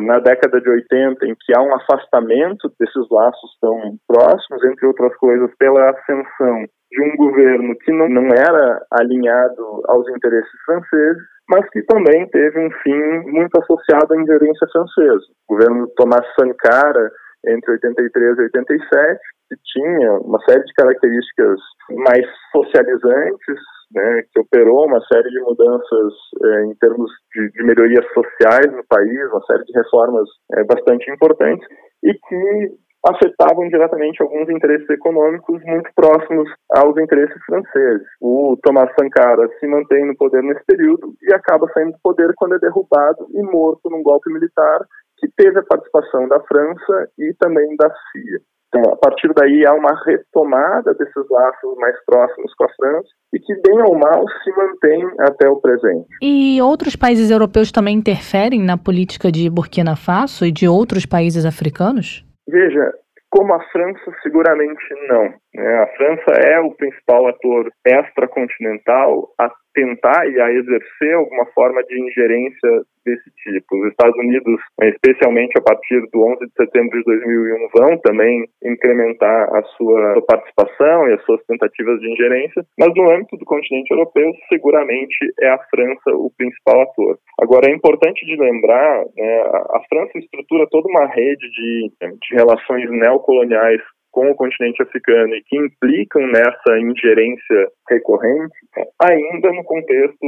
na década de 80, em que há um afastamento desses laços tão próximos, entre outras coisas, pela ascensão de um governo que não, não era alinhado aos interesses franceses, mas que também teve um fim muito associado à ingerência francesa. O governo Thomas Sankara, entre 83 e 87, que tinha uma série de características mais socializantes, né, que operou uma série de mudanças é, em termos de, de, melhorias sociais no país, uma série de reformas é, bastante importantes e que afetavam diretamente alguns interesses econômicos muito próximos aos interesses franceses. O Thomas Sankara se mantém no poder nesse período e acaba saindo do poder quando é derrubado e morto num golpe militar que teve a participação da França e também da CIA. Então, a partir daí há uma retomada desses laços mais próximos com a França e que, bem ou mal, se mantém até o presente. E outros países europeus também interferem na política de Burkina Faso e de outros países africanos? Veja, como a França, seguramente não. Né? A França é o principal ator extracontinental tentar e a exercer alguma forma de ingerência desse tipo. Os Estados Unidos, especialmente a partir do 11 de setembro de 2001, vão também incrementar a sua participação e as suas tentativas de ingerência, mas no âmbito do continente europeu, seguramente é a França o principal ator. Agora, é importante de lembrar, né, a França estrutura toda uma rede de, de relações neocoloniais com o continente africano e que implicam nessa ingerência recorrente, ainda no contexto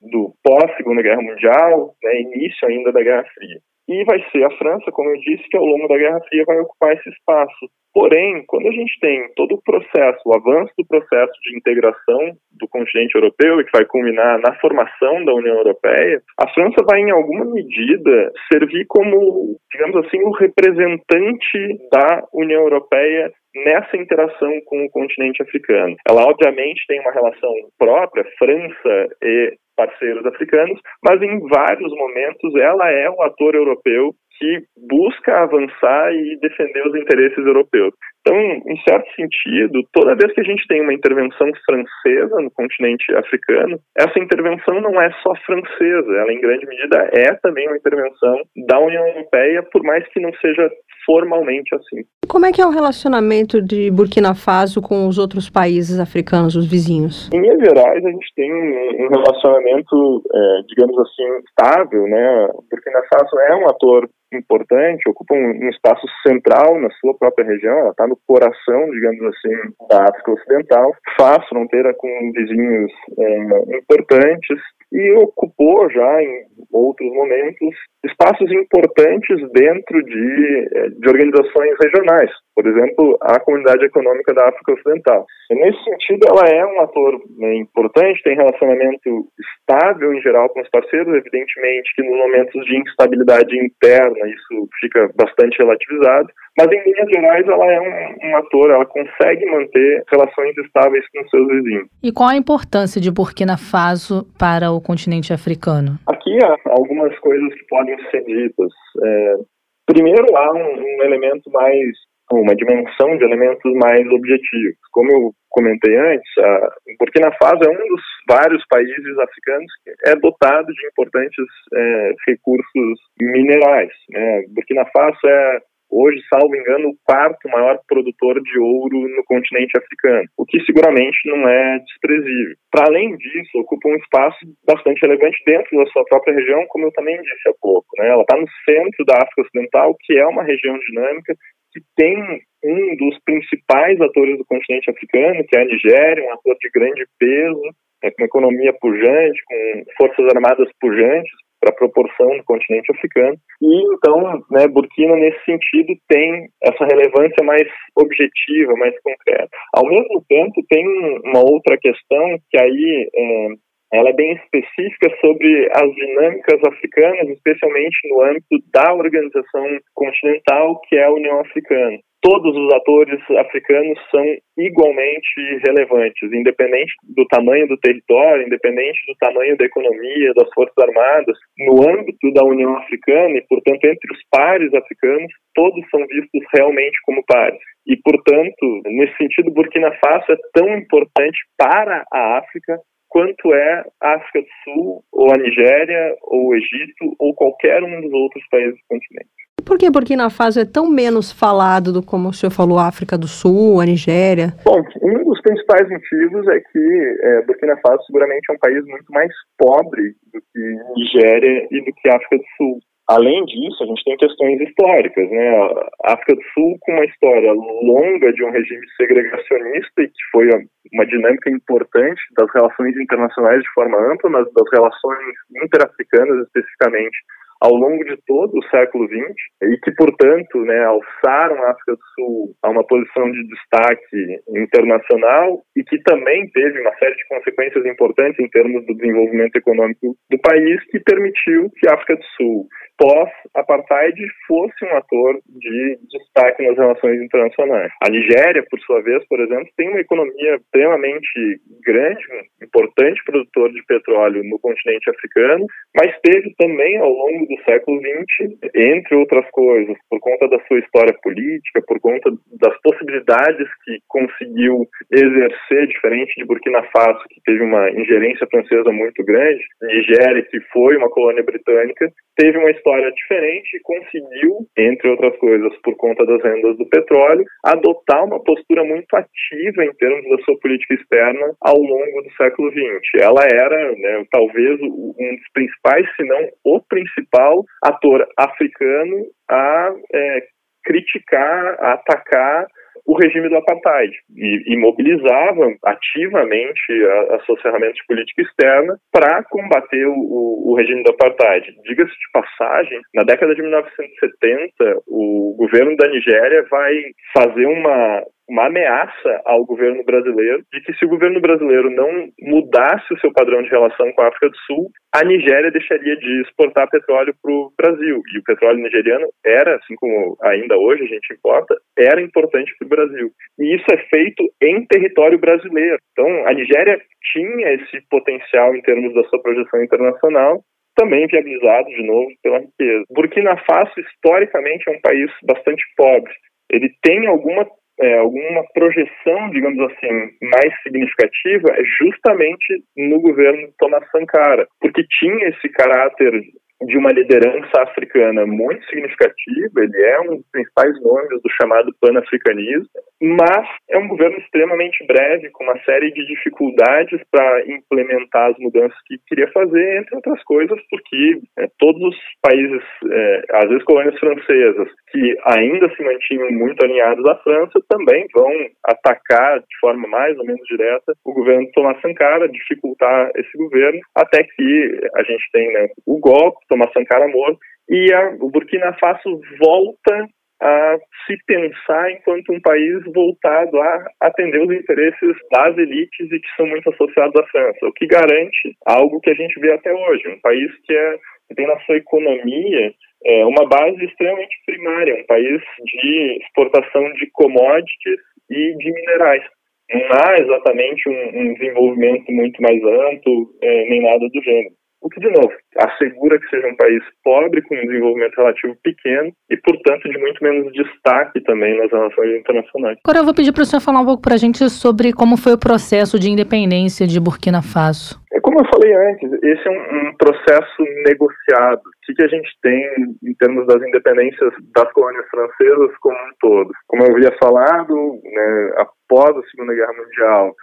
do pós-Segunda Guerra Mundial, né, início ainda da Guerra Fria. E vai ser a França, como eu disse, que ao longo da Guerra Fria vai ocupar esse espaço. Porém, quando a gente tem todo o processo, o avanço do processo de integração do continente europeu e que vai culminar na formação da União Europeia, a França vai, em alguma medida, servir como, digamos assim, o representante da União Europeia nessa interação com o continente africano. Ela, obviamente, tem uma relação própria, França e parceiros africanos, mas em vários momentos ela é o ator europeu que busca avançar e defender os interesses europeus. Então, em certo sentido, toda vez que a gente tem uma intervenção francesa no continente africano, essa intervenção não é só francesa, ela em grande medida é também uma intervenção da União Europeia, por mais que não seja formalmente assim. Como é que é o relacionamento de Burkina Faso com os outros países africanos, os vizinhos? Em Minas Gerais, a gente tem um relacionamento, é, digamos assim, estável, né? Burkina Faso é um ator importante, ocupa um, um, espaço central na sua própria região, ela está no coração, digamos assim, da África Ocidental, faz fronteira com vizinhos é, importantes. E ocupou já em outros momentos espaços importantes dentro de, é, de organizações regionais, por exemplo, a Comunidade Econômica da África Ocidental. E nesse sentido, ela é um ator né, importante, tem relacionamento estável em geral com os parceiros, evidentemente que nos momentos de instabilidade interna isso fica bastante relativizado, mas em linhas gerais ela é um, um ator, ela consegue manter relações estáveis com seus vizinhos. E qual a importância de Burkina Faso para o continente africano? Aqui há algumas coisas que podem ser ditas. É, primeiro há um, um elemento mais uma dimensão de elementos mais objetivos. Como eu comentei antes, a Burkina Faso é um dos vários países africanos que é dotado de importantes é, recursos minerais. Né? Burkina Faso é hoje, salvo engano, o quarto maior produtor de ouro no continente africano, o que seguramente não é desprezível. Para além disso, ocupa um espaço bastante relevante dentro da sua própria região, como eu também disse há pouco. Né? Ela está no centro da África Ocidental, que é uma região dinâmica que tem um dos principais atores do continente africano, que é a Nigéria, um ator de grande peso, né, com uma economia pujante, com forças armadas pujantes para a proporção do continente africano. E então, né, Burkina, nesse sentido, tem essa relevância mais objetiva, mais concreta. Ao mesmo tempo, tem uma outra questão que aí é, ela é bem específica sobre as dinâmicas africanas, especialmente no âmbito da organização continental, que é a União Africana. Todos os atores africanos são igualmente relevantes, independente do tamanho do território, independente do tamanho da economia, das forças armadas. No âmbito da União Africana e, portanto, entre os pares africanos, todos são vistos realmente como pares. E, portanto, nesse sentido, Burkina Faso é tão importante para a África quanto é a África do Sul, ou a Nigéria, ou o Egito, ou qualquer um dos outros países do continente. Por que Burkina Faso é tão menos falado do como o senhor falou, África do Sul, a Nigéria? Bom, um dos principais motivos é que é, Burkina Faso seguramente é um país muito mais pobre do que Nigéria e do que África do Sul. Além disso, a gente tem questões históricas, né? A África do Sul com uma história longa de um regime segregacionista e que foi uma dinâmica importante das relações internacionais de forma ampla, mas das relações interafricanas especificamente ao longo de todo o século XX e que, portanto, né, alçaram a África do Sul a uma posição de destaque internacional e que também teve uma série de consequências importantes em termos do desenvolvimento econômico do país, que permitiu que a África do Sul pós-apartheid fosse um ator de destaque nas relações internacionais. A Nigéria, por sua vez, por exemplo, tem uma economia extremamente grande, um importante produtor de petróleo no continente africano, mas teve também ao longo do século XX, entre outras coisas, por conta da sua história política, por conta das possibilidades que conseguiu exercer, diferente de Burkina Faso, que teve uma ingerência francesa muito grande, Nigéria, que foi uma colônia britânica, teve uma história diferente e conseguiu, entre outras coisas, por conta das rendas do petróleo, adotar uma postura muito ativa em termos da sua política externa ao longo do século XX. Ela era, né, talvez, um dos principais, se não o principal ator africano a é, criticar, a atacar o regime do apartheid e, e mobilizava ativamente a, as suas ferramentas de política externa para combater o, o, regime do apartheid. Diga-se de passagem, na década de 1970, o governo da Nigéria vai fazer uma uma ameaça ao governo brasileiro de que se o governo brasileiro não mudasse o seu padrão de relação com a África do Sul, a Nigéria deixaria de exportar petróleo para o Brasil. E o petróleo nigeriano era, assim como ainda hoje a gente importa, era importante para o Brasil. E isso é feito em território brasileiro. Então, a Nigéria tinha esse potencial em termos da sua projeção internacional, também viabilizado de novo pela riqueza. Burkina Faso, historicamente, é um país bastante pobre. Ele tem alguma é, alguma projeção, digamos assim, mais significativa é justamente no governo Thomas Sankara, porque tinha esse caráter de uma liderança africana muito significativa, ele é um dos principais nomes do chamado panafricanismo, mas é um governo extremamente breve, com uma série de dificuldades para implementar as mudanças que queria fazer, entre outras coisas, porque é, todos os países, é, vezes colônias francesas, que ainda se mantinham muito alinhados à França, também vão atacar de forma mais ou menos direta o governo de Thomas Sankara, dificultar esse governo, até que a gente tem né, o golpe, Thomas Sankara morto, e a, o Burkina Faso volta a se pensar enquanto um país voltado a atender os interesses das elites e que são muito associados à França, o que garante algo que a gente vê até hoje, um país que, é, que tem na sua economia é, uma base extremamente primária, um país de exportação de commodities e de minerais. Não há exatamente um, um desenvolvimento muito mais amplo, é, nem nada do gênero. O que, de novo, assegura que seja um país pobre, com um desenvolvimento relativo pequeno e, portanto, de muito menos destaque também nas relações internacionais. Agora eu vou pedir para o senhor falar um pouco para a gente sobre como foi o processo de independência de Burkina Faso. É como eu falei antes, esse é um, um processo negociado. O que, que a gente tem em termos das independências das colônias francesas como um todo? Como eu havia falado, né, após a Segunda Guerra Mundial,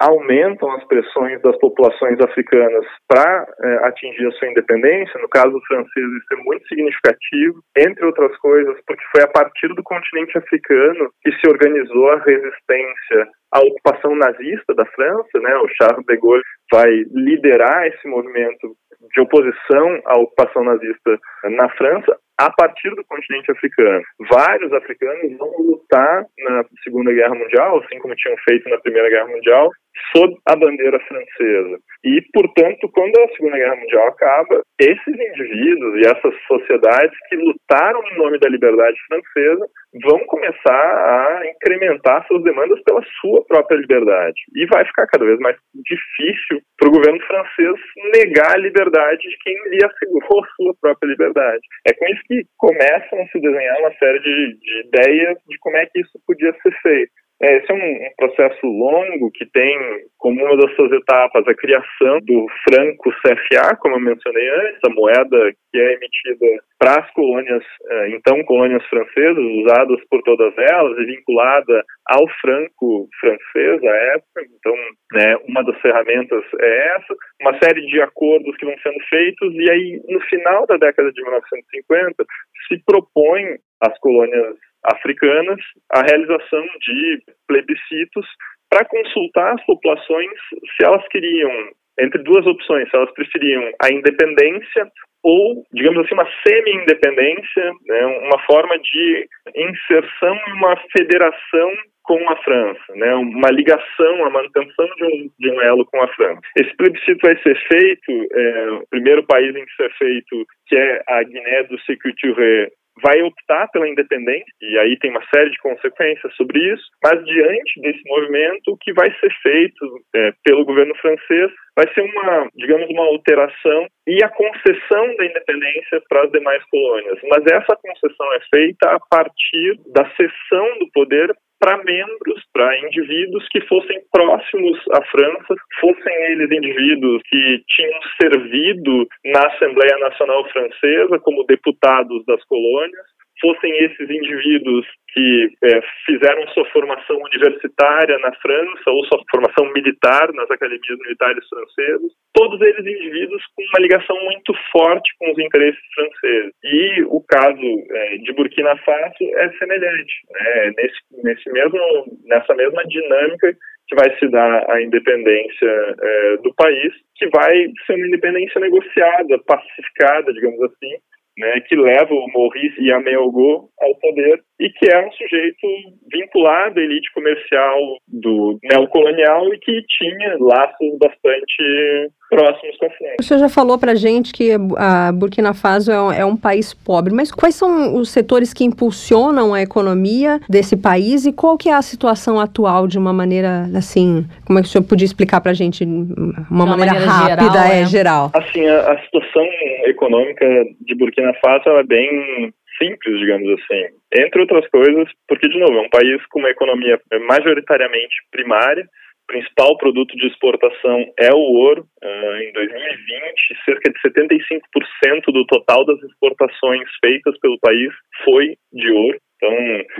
aumentam as pressões das populações africanas para é, atingir a sua independência. No caso francês, isso é muito significativo, entre outras coisas, porque foi a partir do continente africano que se organizou a resistência à ocupação nazista da França. Né? O Charles de Gaulle vai liderar esse movimento de oposição à ocupação nazista na França a partir do continente africano. Vários africanos vão lutar na Segunda Guerra Mundial, assim como tinham feito na Primeira Guerra Mundial, sob a bandeira francesa. E, portanto, quando a Segunda Guerra Mundial acaba, esses indivíduos e essas sociedades que lutaram em nome da liberdade francesa vão começar a incrementar suas demandas pela sua própria liberdade. E vai ficar cada vez mais difícil para o governo francês negar a liberdade de quem lhe assegurou sua própria liberdade. É com isso que começam a se desenhar uma série de, de ideias de como é que isso podia ser feito. É, esse é um, processo longo que tem como uma das suas etapas a criação do franco CFA, como eu mencionei antes, a moeda que é emitida para as colônias, é, então colônias francesas, usadas por todas elas e vinculada ao franco francês à época. Então, né, uma das ferramentas é essa, uma série de acordos que vão sendo feitos e aí no final da década de 1950 se propõe às colônias africanas a realização de plebiscitos para consultar as populações se elas queriam, entre duas opções, se elas preferiam a independência ou, digamos assim, uma semi-independência, né, uma forma de inserção em uma federação com a França, né, uma ligação, a manutenção de um, de um elo com a França. Esse plebiscito vai ser feito, é, o primeiro país em que ser feito, que é a Guiné do Sécu Touré, vai optar pela independência, e aí tem uma série de consequências sobre isso, mas diante desse movimento, o que vai ser feito é, pelo governo francês vai ser uma, digamos, uma alteração e a concessão da independência para as demais colônias. Mas essa concessão é feita a partir da cessão do poder para membros, para indivíduos que fossem próximos à França, fossem eles indivíduos que tinham servido na Assembleia Nacional Francesa como deputados das colônias, fossem esses indivíduos que é, fizeram sua formação universitária na França ou sua formação militar nas academias militares francesas, todos eles indivíduos com uma ligação muito forte com os interesses franceses. E o caso é, de Burkina Faso é semelhante. Né? Nesse, nesse mesmo, nessa mesma dinâmica que vai se dar a independência é, do país, que vai ser uma independência negociada, pacificada, digamos assim, né, que leva o Maurice Yameogo ao poder e que é um sujeito vinculado à elite comercial do neocolonial e que tinha laços bastante próximos com a França. O senhor já falou para gente que a Burkina Faso é um, é um, país pobre, mas quais são os setores que impulsionam a economia desse país e qual que é a situação atual de uma maneira, assim, como é que o senhor podia explicar para a gente uma, uma maneira, maneira, rápida, geral, é, é, geral? Assim, a, a situação econômica de Burkina Faso é bem simples, digamos assim. Entre outras coisas, porque, de novo, é um país com uma economia majoritariamente primária, o principal produto de exportação é o ouro. Uh, em 2020, cerca de 75% do total das exportações feitas pelo país foi de ouro, então,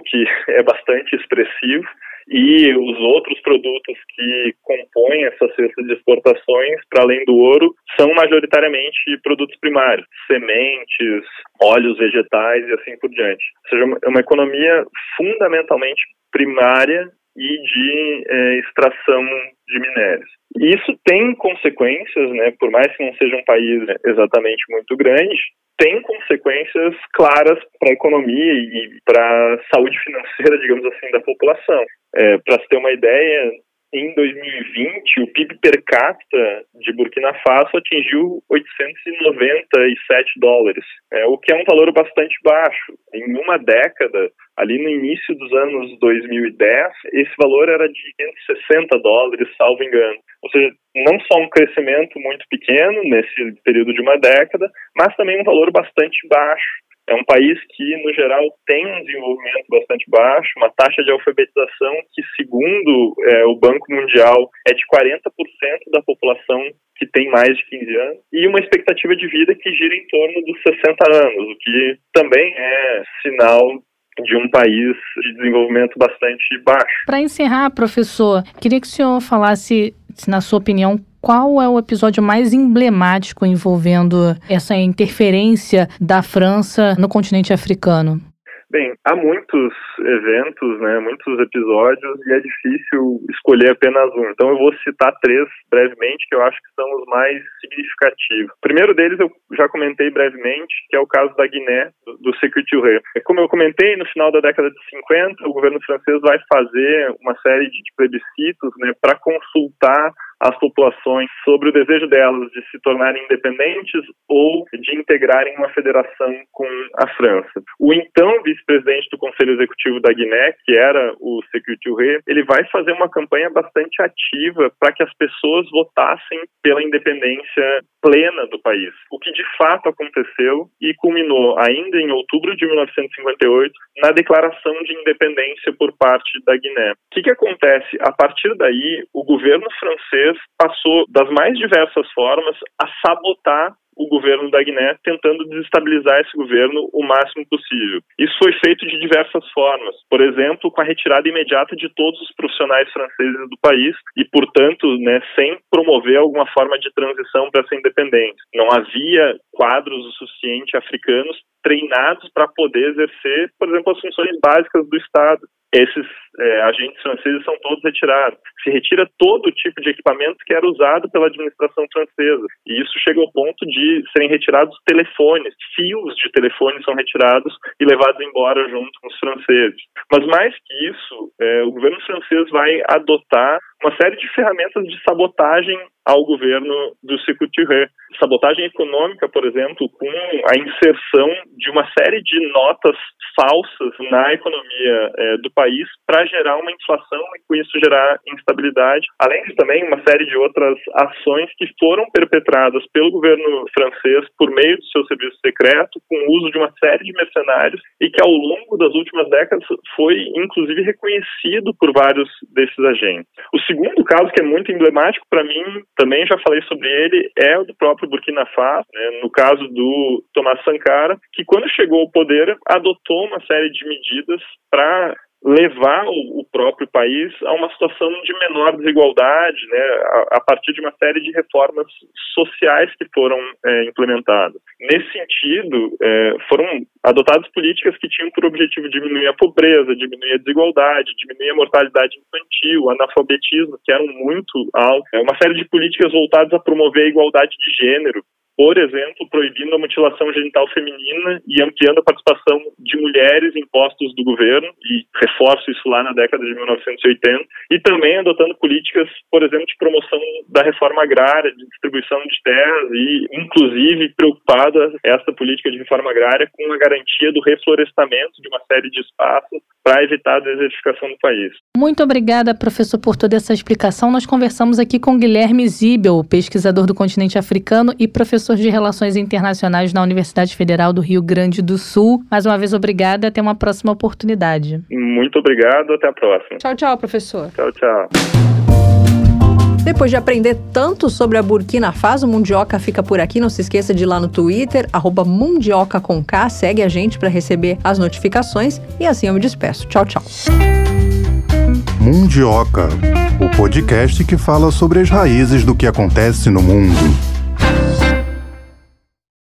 que é bastante expressivo e os outros produtos que compõem essa cesta de exportações, para além do ouro, são majoritariamente produtos primários, sementes, óleos vegetais e assim por diante. Ou seja, é uma economia fundamentalmente primária e de é, extração de minérios. Isso tem consequências, né, por mais que não seja um país exatamente muito grande, tem consequências claras para a economia e para a saúde financeira, digamos assim, da população. É, para se ter uma ideia, em 2020, o PIB per capita de Burkina Faso atingiu 897 dólares, é, o que é um valor bastante baixo. Em uma década, ali no início dos anos 2010, esse valor era de 560 dólares, salvo engano. Ou seja, não só um crescimento muito pequeno nesse período de uma década, mas também um valor bastante baixo. É um país que, no geral, tem um desenvolvimento bastante baixo, uma taxa de alfabetização que, segundo é, o Banco Mundial, é de 40% da população que tem mais de 15 anos, e uma expectativa de vida que gira em torno dos 60 anos, o que também é sinal de um país de desenvolvimento bastante baixo. Para encerrar, professor, queria que o senhor falasse, na sua opinião, qual é o episódio mais emblemático envolvendo essa interferência da França no continente africano? Bem, há muitos eventos, né, muitos episódios e é difícil escolher apenas um. Então eu vou citar três brevemente que eu acho que são os mais significativos. O primeiro deles eu já comentei brevemente, que é o caso da Guiné, do, do Sécurité Como eu comentei, no final da década de 50, o governo francês vai fazer uma série de plebiscitos né, para consultar as populações sobre o desejo delas de se tornarem independentes ou de integrarem uma federação com a França. O então vice-presidente do Conselho Executivo da Guiné, que era o Sékou Touré, ele vai fazer uma campanha bastante ativa para que as pessoas votassem pela independência plena do país, o que de fato aconteceu e culminou ainda em outubro de 1958 na declaração de independência por parte da Guiné. O que, que acontece? A partir daí, o governo francês passou das mais diversas formas a sabotar o governo da Guiné, tentando desestabilizar esse governo o máximo possível. Isso foi feito de diversas formas. Por exemplo, com a retirada imediata de todos os profissionais franceses do país e, portanto, né, sem promover alguma forma de transição para essa independência. Não havia quadros o suficiente africanos treinados para poder exercer, por exemplo, as funções básicas do Estado esses é, agentes franceses são todos retirados. Se retira todo tipo de equipamento que era usado pela administração francesa. E isso chega ao ponto de serem retirados telefones, fios de telefones são retirados e levados embora junto com os franceses. Mas mais que isso, é, o governo francês vai adotar uma série de ferramentas de sabotagem ao governo do Sékou Sabotagem econômica, por exemplo, com a inserção de uma série de notas falsas na economia é, do país para gerar uma inflação e com isso gerar instabilidade, além de também uma série de outras ações que foram perpetradas pelo governo francês por meio do seu serviço secreto, com o uso de uma série de mercenários e que ao longo das últimas décadas foi inclusive reconhecido por vários desses agentes. O segundo caso que é muito emblemático para mim, também já falei sobre ele, é o do próprio Burkina Faso, né, no caso do Thomas Sankara, que quando chegou ao poder adotou uma série de medidas para levar o, próprio país a uma situação de menor desigualdade, né, a, partir de uma série de reformas sociais que foram é, implementadas. Nesse sentido, é, foram adotadas políticas que tinham por objetivo diminuir a pobreza, diminuir a desigualdade, diminuir a mortalidade infantil, analfabetismo, que eram muito altos, é, uma série de políticas voltadas a promover a igualdade de gênero, por exemplo, proibindo a mutilação genital feminina e ampliando a participação de mulheres em postos do governo, e reforço isso lá na década de 1980, e também adotando políticas, por exemplo, de promoção da reforma agrária, de distribuição de terras, e inclusive preocupada essa política de reforma agrária com a garantia do reflorestamento de uma série de espaços para evitar a desertificação do país. Muito obrigada, professor, por toda essa explicação. Nós conversamos aqui com Guilherme Zibel, pesquisador do continente africano e professor de Relações Internacionais na Universidade Federal do Rio Grande do Sul. Mais uma vez, obrigada. Até uma próxima oportunidade. Muito obrigado. Até a próxima. Tchau, tchau, professor. Tchau, tchau. Depois de aprender tanto sobre a Burkina Faso, o Mundioca fica por aqui. Não se esqueça de ir lá no Twitter, arroba Mundioca com K. Segue a gente para receber as notificações. E assim eu me despeço. Tchau, tchau. Mundioca, o podcast que fala sobre as raízes do que acontece no mundo.